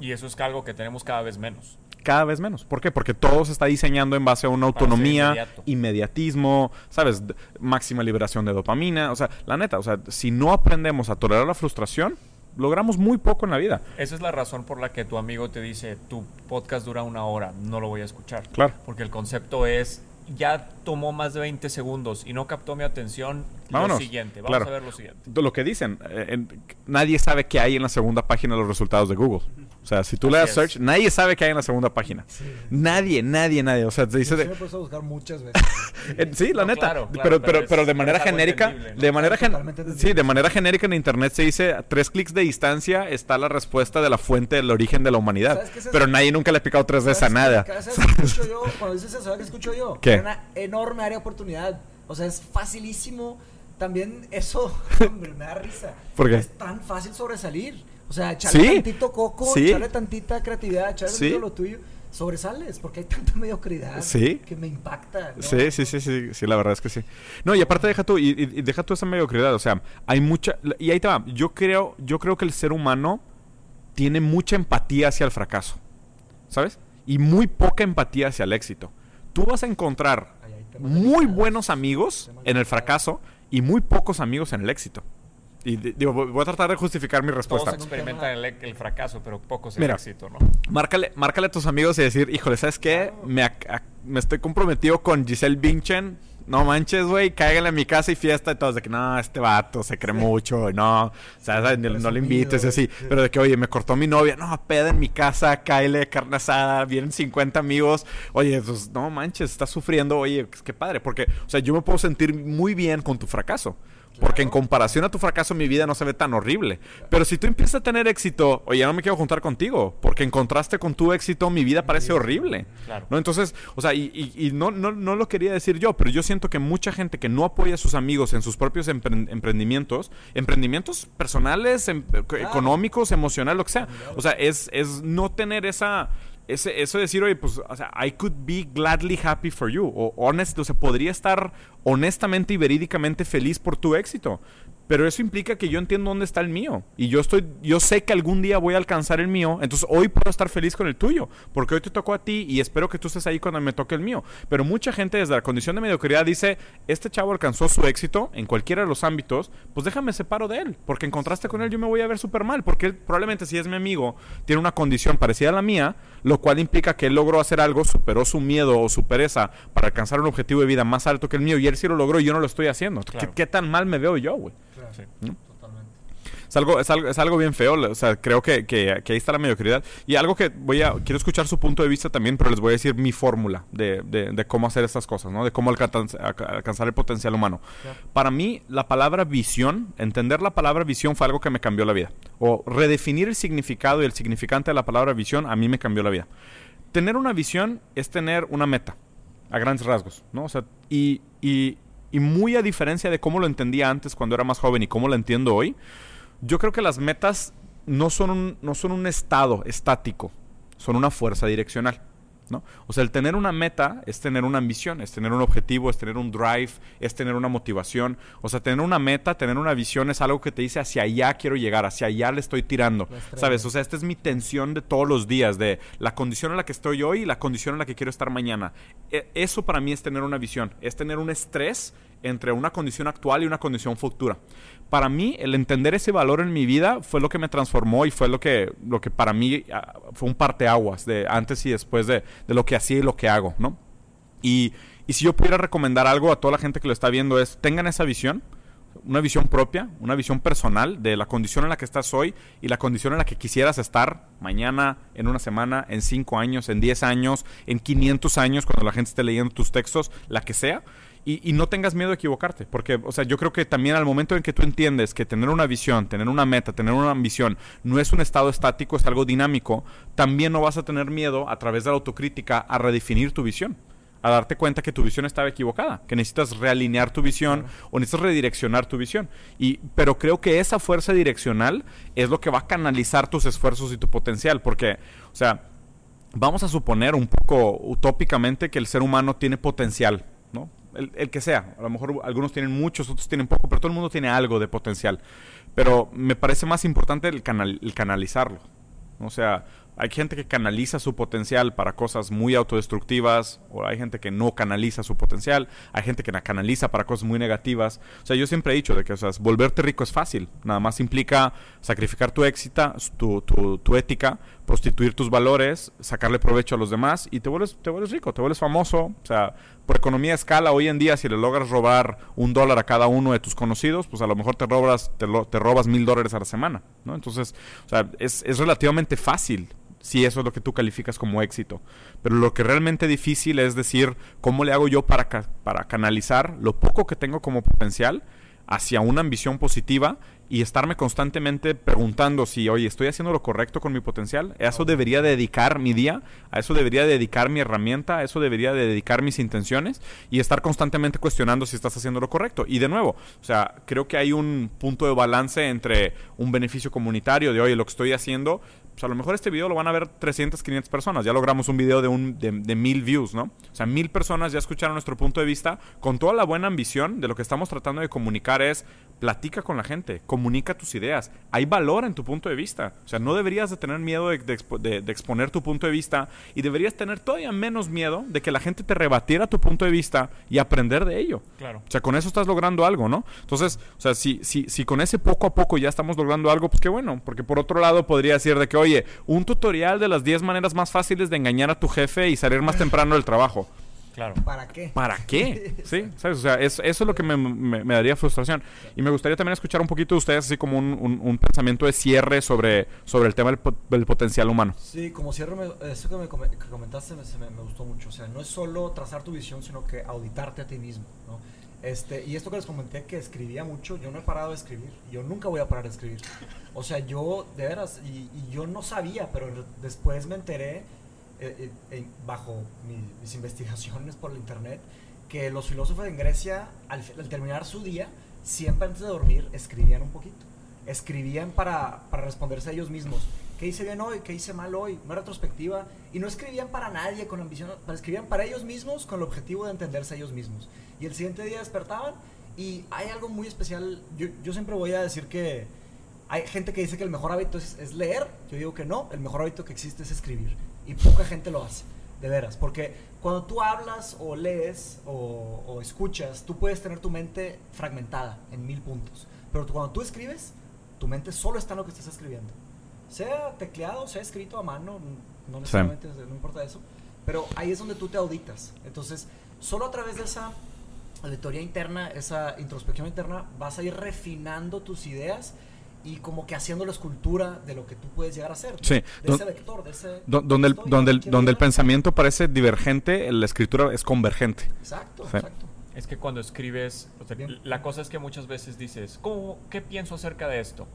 Y eso es algo que tenemos cada vez menos cada vez menos. ¿Por qué? Porque todo se está diseñando en base a una autonomía, inmediatismo, ¿sabes? Máxima liberación de dopamina. O sea, la neta, o sea, si no aprendemos a tolerar la frustración, logramos muy poco en la vida. Esa es la razón por la que tu amigo te dice, tu podcast dura una hora, no lo voy a escuchar. Claro. Porque el concepto es ya tomó más de 20 segundos y no captó mi atención, Vámonos. lo siguiente. Vamos Claro. a ver lo siguiente. Lo que dicen, eh, en- nadie sabe qué hay en la segunda página de los resultados de Google. O sea, si tú le das Así search, es. nadie sabe qué hay en la segunda página. Nadie, nadie, nadie. O sea, te dice Yo de- sí me he puesto a buscar muchas veces. Eh, sí, la No, neta. claro, claro, pero, pero pero, de manera genérica, ¿no? de manera gen- sí, de manera genérica en internet se dice a tres clics de distancia está la respuesta de la fuente del origen de la humanidad. Pero nadie nunca le ha picado tres veces a ¿Sabes nada. qué- ¿Sabes qué escucho yo? Cuando dices eso, ¿sabes qué escucho yo? ¿Qué? Hay Una enorme área de oportunidad. O sea, es facilísimo. También eso, hombre, me da risa. ¿Por qué? Es tan fácil sobresalir. O sea, echarle Sí. tantito coco, Sí. echarle tantita creatividad, echarle Sí. tantito lo tuyo. Sobresales, porque hay tanta mediocridad que me impacta. ¿no? Sí, sí, sí, sí, sí, la verdad es que sí. No, y aparte deja tú, y, y- deja tú esa mediocridad, o sea, hay mucha, y ahí te va, yo creo, yo creo que el ser humano tiene mucha empatía hacia el fracaso, ¿sabes? Y muy poca empatía hacia el éxito. Tú vas a encontrar muy buenos amigos en el fracaso y muy pocos amigos en el éxito. Y di- digo, voy a tratar de justificar mi respuesta. Todos experimentan el, el fracaso, pero pocos el Mira. éxito, ¿no? Márcale, márcale a tus amigos y decir, híjole, ¿sabes qué? Me, ac- ac- me estoy comprometido con Giselle Bündchen. No manches, güey, cáiganle a mi casa y fiesta y todos de que no, este vato se cree mucho, y no, o sea, ¿sabes? no, no le invites y así. Pero de que, oye, me cortó mi novia, no, peda en mi casa, cáele, carne asada, vienen 50 amigos. Oye, pues no manches, estás sufriendo, oye, pues, qué padre, porque, o sea, yo me puedo sentir muy bien con tu fracaso. Porque en comparación a tu fracaso mi vida no se ve tan horrible. Pero si tú empiezas a tener éxito, oye, ya no me quiero juntar contigo. Porque en contraste con tu éxito, mi vida parece horrible. Claro. ¿No? Entonces, o sea, y, y- y no, no, no lo quería decir yo, pero yo siento que mucha gente que no apoya a sus amigos en sus propios empre- emprendimientos, emprendimientos personales, em- económicos, emocionales, lo que sea. O sea, es, es no tener esa... Eso de decir, oye, pues, o sea, I could be gladly happy for you. O honest, o sea, podría estar honestamente y verídicamente feliz por tu éxito. Pero eso implica que yo entiendo dónde está el mío. Y yo estoy, yo sé que algún día voy a alcanzar el mío. Entonces hoy puedo estar feliz con el tuyo. Porque hoy te tocó a ti y espero que tú estés ahí cuando me toque el mío. Pero mucha gente desde la condición de mediocridad dice, este chavo alcanzó su éxito en cualquiera de los ámbitos, pues déjame separo de él. Porque en contraste con él yo me voy a ver súper mal. Porque él probablemente si es mi amigo, tiene una condición parecida a la mía, lo cual implica que él logró hacer algo, superó su miedo o su pereza para alcanzar un objetivo de vida más alto que el mío y él sí lo logró y yo no lo estoy haciendo. ¿Qué, qué tan mal me veo yo, güey? Sí. Totalmente. Es algo, es algo, es algo bien feo, o sea, creo que, que- que ahí está la mediocridad. Y algo que voy a, quiero escuchar su punto de vista también, pero les voy a decir mi fórmula de, de- de cómo hacer estas cosas, ¿no? De cómo alcanz- alca- alcanzar el potencial humano. Claro. Para mí, la palabra visión, entender la palabra visión fue algo que me cambió la vida. O redefinir el significado y el significante de la palabra visión a mí me cambió la vida. Tener una visión es tener una meta, a grandes rasgos, ¿no? O sea, y, y, y muy a diferencia de cómo lo entendía antes cuando era más joven y cómo lo entiendo hoy, yo creo que las metas no son un, no son un estado estático, son una fuerza direccional. ¿No? O sea, el tener una meta es tener una ambición, es tener un objetivo, es tener un drive, es tener una motivación. O sea, tener una meta, tener una visión es algo que te dice hacia allá quiero llegar, hacia allá le estoy tirando. ¿Sabes? O sea, esta es mi tensión de todos los días, de la condición en la que estoy hoy y la condición en la que quiero estar mañana. E- Eso para mí es tener una visión, es tener un estrés entre una condición actual y una condición futura. Para mí, el entender ese valor en mi vida fue lo que me transformó y fue lo que, lo que para mí ah, fue un parteaguas de antes y después de, de lo que hacía y lo que hago, ¿no? Y, y si yo pudiera recomendar algo a toda la gente que lo está viendo es, tengan esa visión, una visión propia, una visión personal de la condición en la que estás hoy y la condición en la que quisieras estar mañana, en una semana, en cinco años, en 10 años, en 500 años, cuando la gente esté leyendo tus textos, la que sea. Y, y no tengas miedo de equivocarte, porque, o sea, yo creo que también al momento en que tú entiendes que tener una visión, tener una meta, tener una ambición, no es un estado estático, es algo dinámico, también no vas a tener miedo a través de la autocrítica a redefinir tu visión a darte cuenta que tu visión estaba equivocada, que necesitas realinear tu visión o necesitas redireccionar tu visión. Y, pero creo que esa fuerza direccional es lo que va a canalizar tus esfuerzos y tu potencial, porque, o sea, vamos a suponer un poco utópicamente que el ser humano tiene potencial. El, el que sea, a lo mejor algunos tienen muchos, otros tienen poco, pero todo el mundo tiene algo de potencial. Pero me parece más importante el, canal, el canalizarlo. O sea, hay gente que canaliza su potencial para cosas muy autodestructivas, o hay gente que no canaliza su potencial, hay gente que la canaliza para cosas muy negativas. O sea, yo siempre he dicho de que, o volverte rico es fácil, nada más implica sacrificar tu éxito, tu, tu, tu ética, prostituir tus valores, sacarle provecho a los demás y te vuelves, te vuelves rico, te vuelves famoso. O sea, por economía de escala, hoy en día, si le logras robar un dólar a cada uno de tus conocidos, pues a lo mejor te robas, te, lo- te robas mil dólares a la semana, ¿no? Entonces, o sea, es, es relativamente fácil si eso es lo que tú calificas como éxito. Pero lo que realmente difícil es decir, ¿cómo le hago yo para, para canalizar lo poco que tengo como potencial hacia una ambición positiva y estarme constantemente preguntando si, oye, ¿estoy haciendo lo correcto con mi potencial? ¿A eso debería dedicar mi día? ¿A eso debería dedicar mi herramienta? ¿A eso debería de dedicar mis intenciones? Y estar constantemente cuestionando si estás haciendo lo correcto. Y de nuevo, o sea, creo que hay un punto de balance entre un beneficio comunitario de, oye, lo que estoy haciendo, pues a lo mejor este video lo van a ver 300, 500 personas. Ya logramos un video de, un, de, de mil views, ¿no? O sea, mil personas ya escucharon nuestro punto de vista con toda la buena ambición de lo que estamos tratando de comunicar es platica con la gente, comunica tus ideas. Hay valor en tu punto de vista. O sea, no deberías de tener miedo de, de de- exponer tu punto de vista y deberías tener todavía menos miedo de que la gente te rebatiera tu punto de vista y aprender de ello. Claro. O sea, con eso estás logrando algo, ¿no? Entonces, o sea, si, si, si con ese poco a poco ya estamos logrando algo, pues qué bueno. Porque por otro lado podría decir de que, oye, un tutorial de las 10 maneras más fáciles de engañar a tu jefe y salir más temprano del trabajo. Claro. ¿Para qué? ¿Para qué? ¿Sí? ¿Sabes? O sea, es- eso es lo que me, me- me daría frustración. Y me gustaría también escuchar un poquito de ustedes, así como un, un- un pensamiento de cierre sobre, sobre el tema del, po- del potencial humano. Sí, como cierre, me- eso que me comentaste me, se me, me gustó mucho. O sea, no es solo trazar tu visión, sino que auditarte a ti mismo, ¿no? Este, y esto que les comenté que escribía mucho, yo no he parado de escribir. Yo nunca voy a parar de escribir. O sea, yo, de veras, y, yo no sabía, pero después me enteré, eh, eh, bajo mi- mis investigaciones por el internet, que los filósofos en Grecia, al, terminar su día, siempre antes de dormir, escribían un poquito escribían para, para responderse a ellos mismos. ¿Qué hice bien hoy? ¿Qué hice mal hoy? Una retrospectiva. Y no escribían para nadie con ambición, escribían para ellos mismos con el objetivo de entenderse a ellos mismos. Y el siguiente día despertaban y hay algo muy especial. Yo, yo siempre voy a decir que hay gente que dice que el mejor hábito es, es leer. Yo digo que no, el mejor hábito que existe es escribir. Y poca gente lo hace, de veras. Porque cuando tú hablas o lees o, o escuchas, tú puedes tener tu mente fragmentada en mil puntos. Pero tú- cuando tú escribes, tu mente solo está en lo que estás escribiendo. Sea tecleado, sea escrito a mano, no necesariamente, no importa eso. Pero ahí es donde tú te auditas. Entonces, solo a través de esa auditoría interna, esa introspección interna, vas a ir refinando tus ideas y como que haciendo la escultura de lo que tú puedes llegar a ser. Sí. De Don- ese vector, de ese... Do- donde el, donde el, donde el pensamiento parece divergente, la escritura es convergente. Exacto, Sí. exacto. Es que cuando escribes, o sea, la cosa es que muchas veces dices, ¿cómo, ¿qué pienso acerca de esto?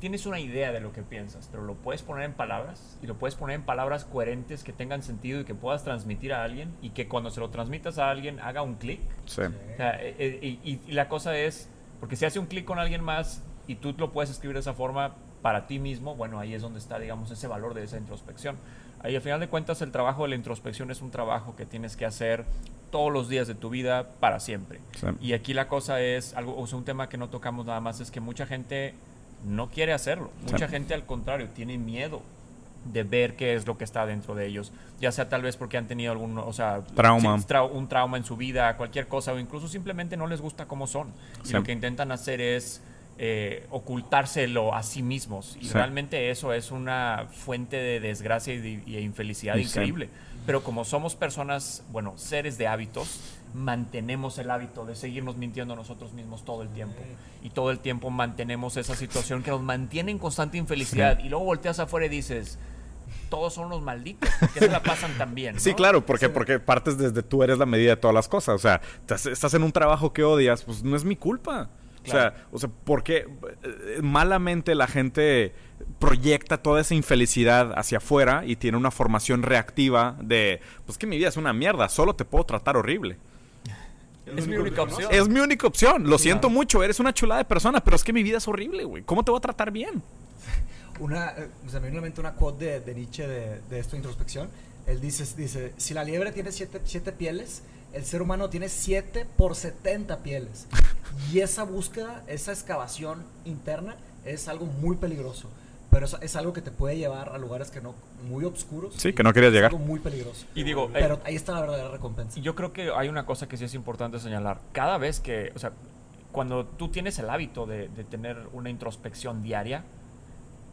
Tienes una idea de lo que piensas, pero lo puedes poner en palabras y lo puedes poner en palabras coherentes que tengan sentido y que puedas transmitir a alguien y que cuando se lo transmitas a alguien haga un clic. Sí. O sea, eh, eh, y, y- y la cosa es, porque si hace un clic con alguien más y tú lo puedes escribir de esa forma para ti mismo, bueno, ahí es donde está, digamos, ese valor de esa introspección. Ahí, al final de cuentas, el trabajo de la introspección es un trabajo que tienes que hacer todos los días de tu vida para siempre. Sí. Y aquí la cosa es, algo, o sea, un tema que no tocamos nada más, es que mucha gente no quiere hacerlo. Sí. Mucha gente, al contrario, tiene miedo de ver qué es lo que está dentro de ellos. Ya sea tal vez porque han tenido algún, o sea, Trauma. un trauma en su vida, cualquier cosa, o incluso simplemente no les gusta cómo son. Y lo que intentan hacer es eh, ocultárselo a sí mismos. Y Sí. realmente eso es una fuente de desgracia y de, y de infelicidad increíble. Pero como somos personas, bueno, seres de hábitos, mantenemos el hábito de seguirnos mintiendo nosotros mismos todo el tiempo. Y todo el tiempo mantenemos esa situación que nos mantiene en constante infelicidad. Y luego volteas afuera y dices, todos son los malditos, que se la pasan tan bien. Sí, ¿no? claro, porque, porque partes desde tú eres la medida de todas las cosas. O sea, estás, en un trabajo que odias, pues no es mi culpa. O sea, o sea, porque eh, malamente la gente proyecta toda esa infelicidad hacia afuera y tiene una formación reactiva de, pues que mi vida es una mierda, solo te puedo tratar horrible. Es mi única opción. Es mi única opción. Lo siento mucho, eres una chulada de persona, pero es que mi vida es horrible, güey. ¿Cómo te voy a tratar bien? Una, eh, se me viene a la mente una quote de, de Nietzsche de, de esta introspección. Él dice, dice, si la liebre tiene siete, siete pieles, el ser humano tiene 7 por 70 pieles. Y esa búsqueda, esa excavación interna es algo muy peligroso. Pero es, es algo que te puede llevar a lugares que no muy oscuros. Sí, y que no querías llegar. algo muy peligroso. Y digo, eh, Pero ahí está la verdadera recompensa. Yo creo que hay una cosa que sí es importante señalar. Cada vez que, o sea, cuando tú tienes el hábito de, de tener una introspección diaria,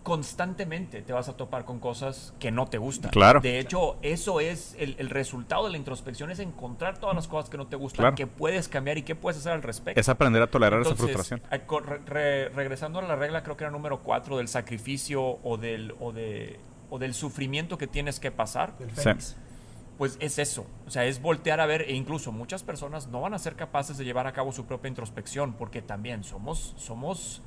constantemente te vas a topar con cosas que no te gustan. Claro. De hecho, eso es el, el resultado de la introspección, es encontrar todas las cosas que no te gustan, Claro. que puedes cambiar y qué puedes hacer al respecto. Es aprender a tolerar esa frustración. a- co- re- re- regresando a la regla, creo que era número 4 del sacrificio o del, o, de, o del sufrimiento que tienes que pasar, Sí. Pues es eso. O sea, es voltear a ver e incluso muchas personas no van a ser capaces de llevar a cabo su propia introspección porque también somos, somos,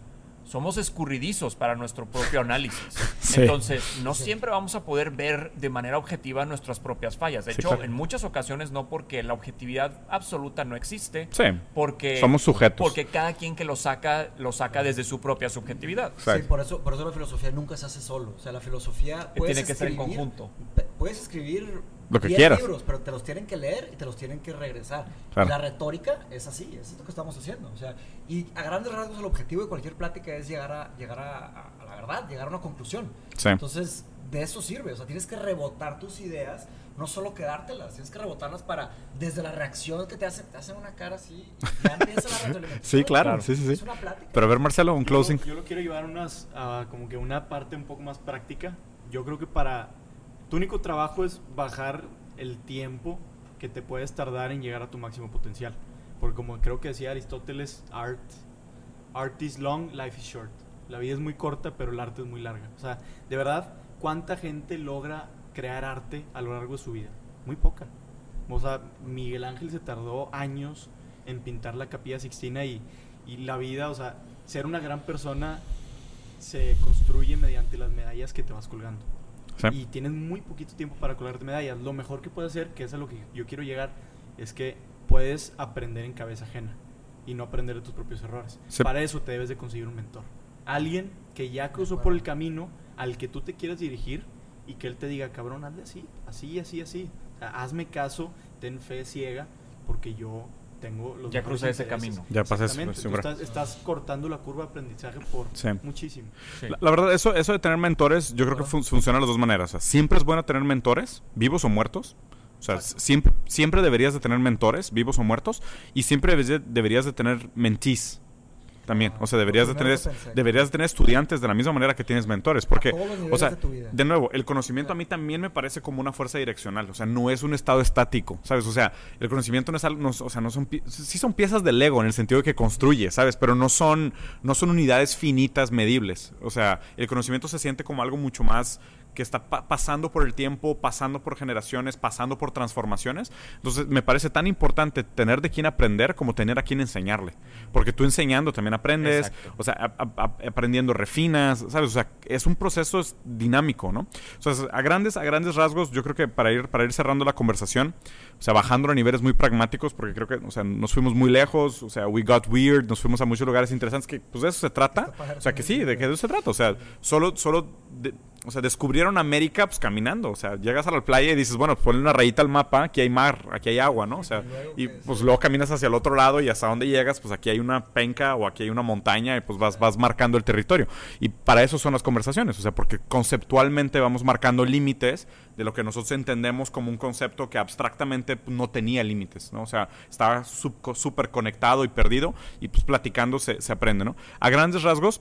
somos escurridizos para nuestro propio análisis. Sí. Entonces, no siempre vamos a poder ver de manera objetiva nuestras propias fallas. De Sí, hecho, claro. en muchas ocasiones no porque la objetividad absoluta no existe, Sí. porque Somos sujetos. porque cada quien que lo saca lo saca desde su propia subjetividad. Sí, por eso, por eso la filosofía nunca se hace solo. O sea, la filosofía puedes Tiene que ser en escribir- conjunto. Puedes escribir Lo que 10 quieras. libros, pero te los tienen que leer y te los tienen que regresar. Claro. La retórica es así, es lo que estamos haciendo. O sea, y a grandes rasgos el objetivo de cualquier plática es llegar a llegar a, a- a la verdad, llegar a una conclusión. Sí. Entonces, de eso sirve. O sea, tienes que rebotar tus ideas, no solo quedártelas, tienes que rebotarlas para, desde la reacción que te hacen, te hacen una cara así, ya empieza la retroalimentación. Sí, claro, Claro. sí, sí, sí. Es una plática. Pero a ver, Marcelo, un Yo- closing. Yo, lo quiero llevar unas, a como que una parte un poco más práctica. Yo creo que para tu único trabajo es bajar el tiempo que te puedes tardar en llegar a tu máximo potencial. Porque como creo que decía Aristóteles, art, art is long, life is short. La vida es muy corta, pero el arte es muy larga. O sea, de verdad, ¿cuánta gente logra crear arte a lo largo de su vida? Muy poca. O sea, Miguel Ángel se tardó años en pintar la capilla Sixtina y, y la vida, o sea, ser una gran persona se construye mediante las medallas que te vas colgando. Sí. Y tienes muy poquito tiempo para colgarte medallas. Lo mejor que puedes hacer, que es a lo que yo quiero llegar, es que puedes aprender en cabeza ajena y no aprender de tus propios errores. Sí. Para eso te debes de conseguir un mentor. Alguien que ya cruzó por el camino al que tú te quieras dirigir y que él te diga, cabrón, hazle así, así, así, así. O sea, hazme caso, ten fe ciega, porque yo tengo los Ya crucé ese camino. Ya pasé ese estás, estás cortando la curva de aprendizaje por Sí. muchísimo. Sí. La, la verdad, eso, eso de tener mentores, yo creo que fun- funciona de las dos maneras. O sea, siempre es bueno tener mentores, vivos o muertos. O sea, siempre, siempre deberías de tener mentores, vivos o muertos. Y siempre deberías de, deberías de tener mentees también. O sea, deberías de tener, deberías de tener estudiantes de la misma manera que tienes mentores. Porque, o sea, de de nuevo, el conocimiento a mí también me parece como una fuerza direccional. O sea, no es un estado estático, ¿sabes? O sea, el conocimiento no es algo, no- o sea, no son, sí son piezas de Lego en el sentido de que construye, ¿sabes? Pero no son, no son unidades finitas medibles. O sea, el conocimiento se siente como algo mucho más que está pa- pasando por el tiempo, pasando por generaciones, pasando por transformaciones. Entonces, me parece tan importante tener de quién aprender como tener a quién enseñarle. Porque tú enseñando también aprendes, Exacto. o sea, aprendiendo refinas, ¿sabes? O sea, es un proceso es dinámico, ¿no? O sea, a grandes, a grandes rasgos, yo creo que para ir, para ir cerrando la conversación, o sea, bajando a niveles muy pragmáticos, porque creo que, o sea, nos fuimos muy lejos, o sea, we got weird, nos fuimos a muchos lugares interesantes, que pues de eso se trata. O sea, que sí, de que de eso se trata. O sea, solo, solo, de- o sea, descubrieron América pues caminando. O sea, llegas a la playa y dices, bueno, pues ponle una rayita al mapa, aquí hay mar, aquí hay agua, ¿no? O sea, Y pues luego caminas hacia el otro lado y hasta dónde llegas, pues aquí hay una penca o aquí hay una montaña y pues vas, vas marcando el territorio. Y para eso son las conversaciones, o sea, porque conceptualmente vamos marcando límites de lo que nosotros entendemos como un concepto que abstractamente no tenía límites, ¿no? O sea, estaba súper conectado y perdido y pues platicando se, se aprende, ¿no? A grandes rasgos,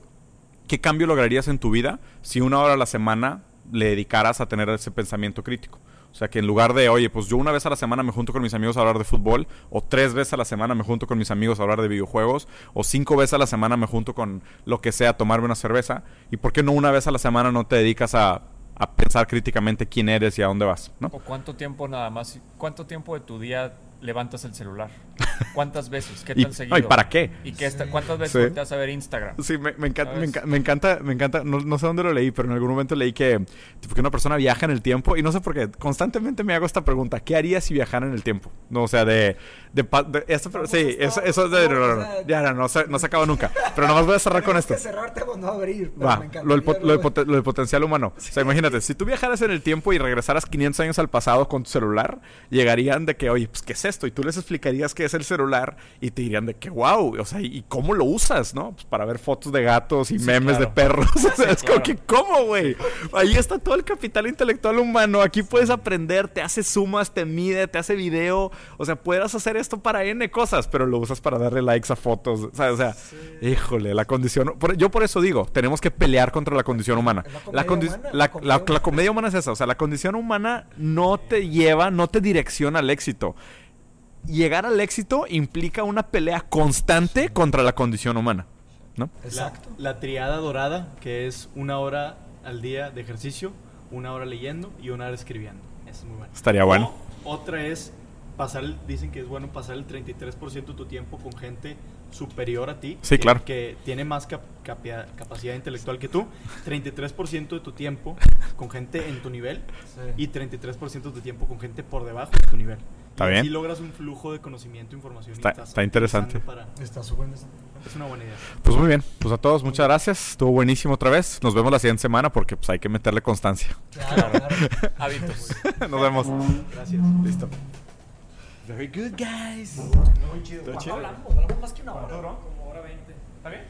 ¿qué cambio lograrías en tu vida si una hora a la semana le dedicaras a tener ese pensamiento crítico? O sea, que en lugar de, oye, pues yo una vez a la semana me junto con mis amigos a hablar de fútbol, o tres veces a la semana me junto con mis amigos a hablar de videojuegos, o cinco veces a la semana me junto con lo que sea a tomarme una cerveza, ¿y por qué no una vez a la semana no te dedicas a, a pensar críticamente quién eres y a dónde vas? ¿no? ¿O cuánto tiempo nada más? ¿Cuánto tiempo de tu día levantas el celular? ¿Cuántas veces? ¿Qué tan seguido? ¿y para qué? ¿Y qué está- cuántas veces Sí. volteas a ver Instagram? Sí, me, me encanta, me, enca- me encanta, me encanta, no, no sé dónde lo leí, pero en algún momento leí que, tipo, que una persona viaja en el tiempo y no sé por qué, constantemente me hago esta pregunta, ¿qué haría si viajara en el tiempo? No, o sea, de... de, pa- de- esto, pero- sí, eso, eso es de... no, no, no, ya, no, no, se, no se acaba nunca. Pero nomás voy a cerrar con esto. que cerrar, tenemos no abrir. Va, me lo del, po- encantaría lo del luego- poten- lo del potencial humano. O sea, imagínate, si tú viajaras en el tiempo y regresaras 500 años al pasado con tu celular, llegarían de que, oye, pues, ¿qué es esto? Y tú les explicarías qué es el celular y te dirían de que, wow, o sea, ¿y cómo lo usas, no? Pues para ver fotos de gatos y Sí, memes de perros. O sea, es como que, ¿cómo, güey? Ahí está todo el capital intelectual humano. Aquí puedes aprender, te hace sumas, te mide, te hace video. O sea, puedes hacer esto para N cosas, pero lo usas para darle likes a fotos. O sea, o sea Híjole, la condición. yo por eso digo, tenemos que pelear contra la condición humana. La comedia condi- humana, la- la la- comedia la humana. comedia humana es esa. O sea, la condición humana no te lleva, no te direcciona al éxito. Llegar al éxito implica una pelea constante contra la condición humana. ¿No? La, Exacto. la triada dorada, que es una hora al día de ejercicio, una hora leyendo y una hora escribiendo. Eso es muy bueno. Estaría bueno. O- otra es pasar, el- dicen que es bueno pasar el 33% de tu tiempo con gente superior a ti. Sí, que, claro. Que tiene más cap- capia- capacidad intelectual que tú. 33% de tu tiempo con gente en tu nivel Sí. y 33% de tu tiempo con gente por debajo de tu nivel. Está y bien. así logras un flujo de conocimiento e información. y Está- estás está interesante. utilizando para- Está súper interesante. es una buena idea. Pues muy bien. Pues a todos, muchas gracias. Estuvo buenísimo otra vez. Nos vemos la siguiente semana porque pues hay que meterle constancia. Claro, claro. Hábitos. Nos vemos. Gracias. Listo. Very good, guys. Muy chido. ¿Cuánto chido. hablamos? Hablamos más que una hora. Como hora 20. ¿Está bien?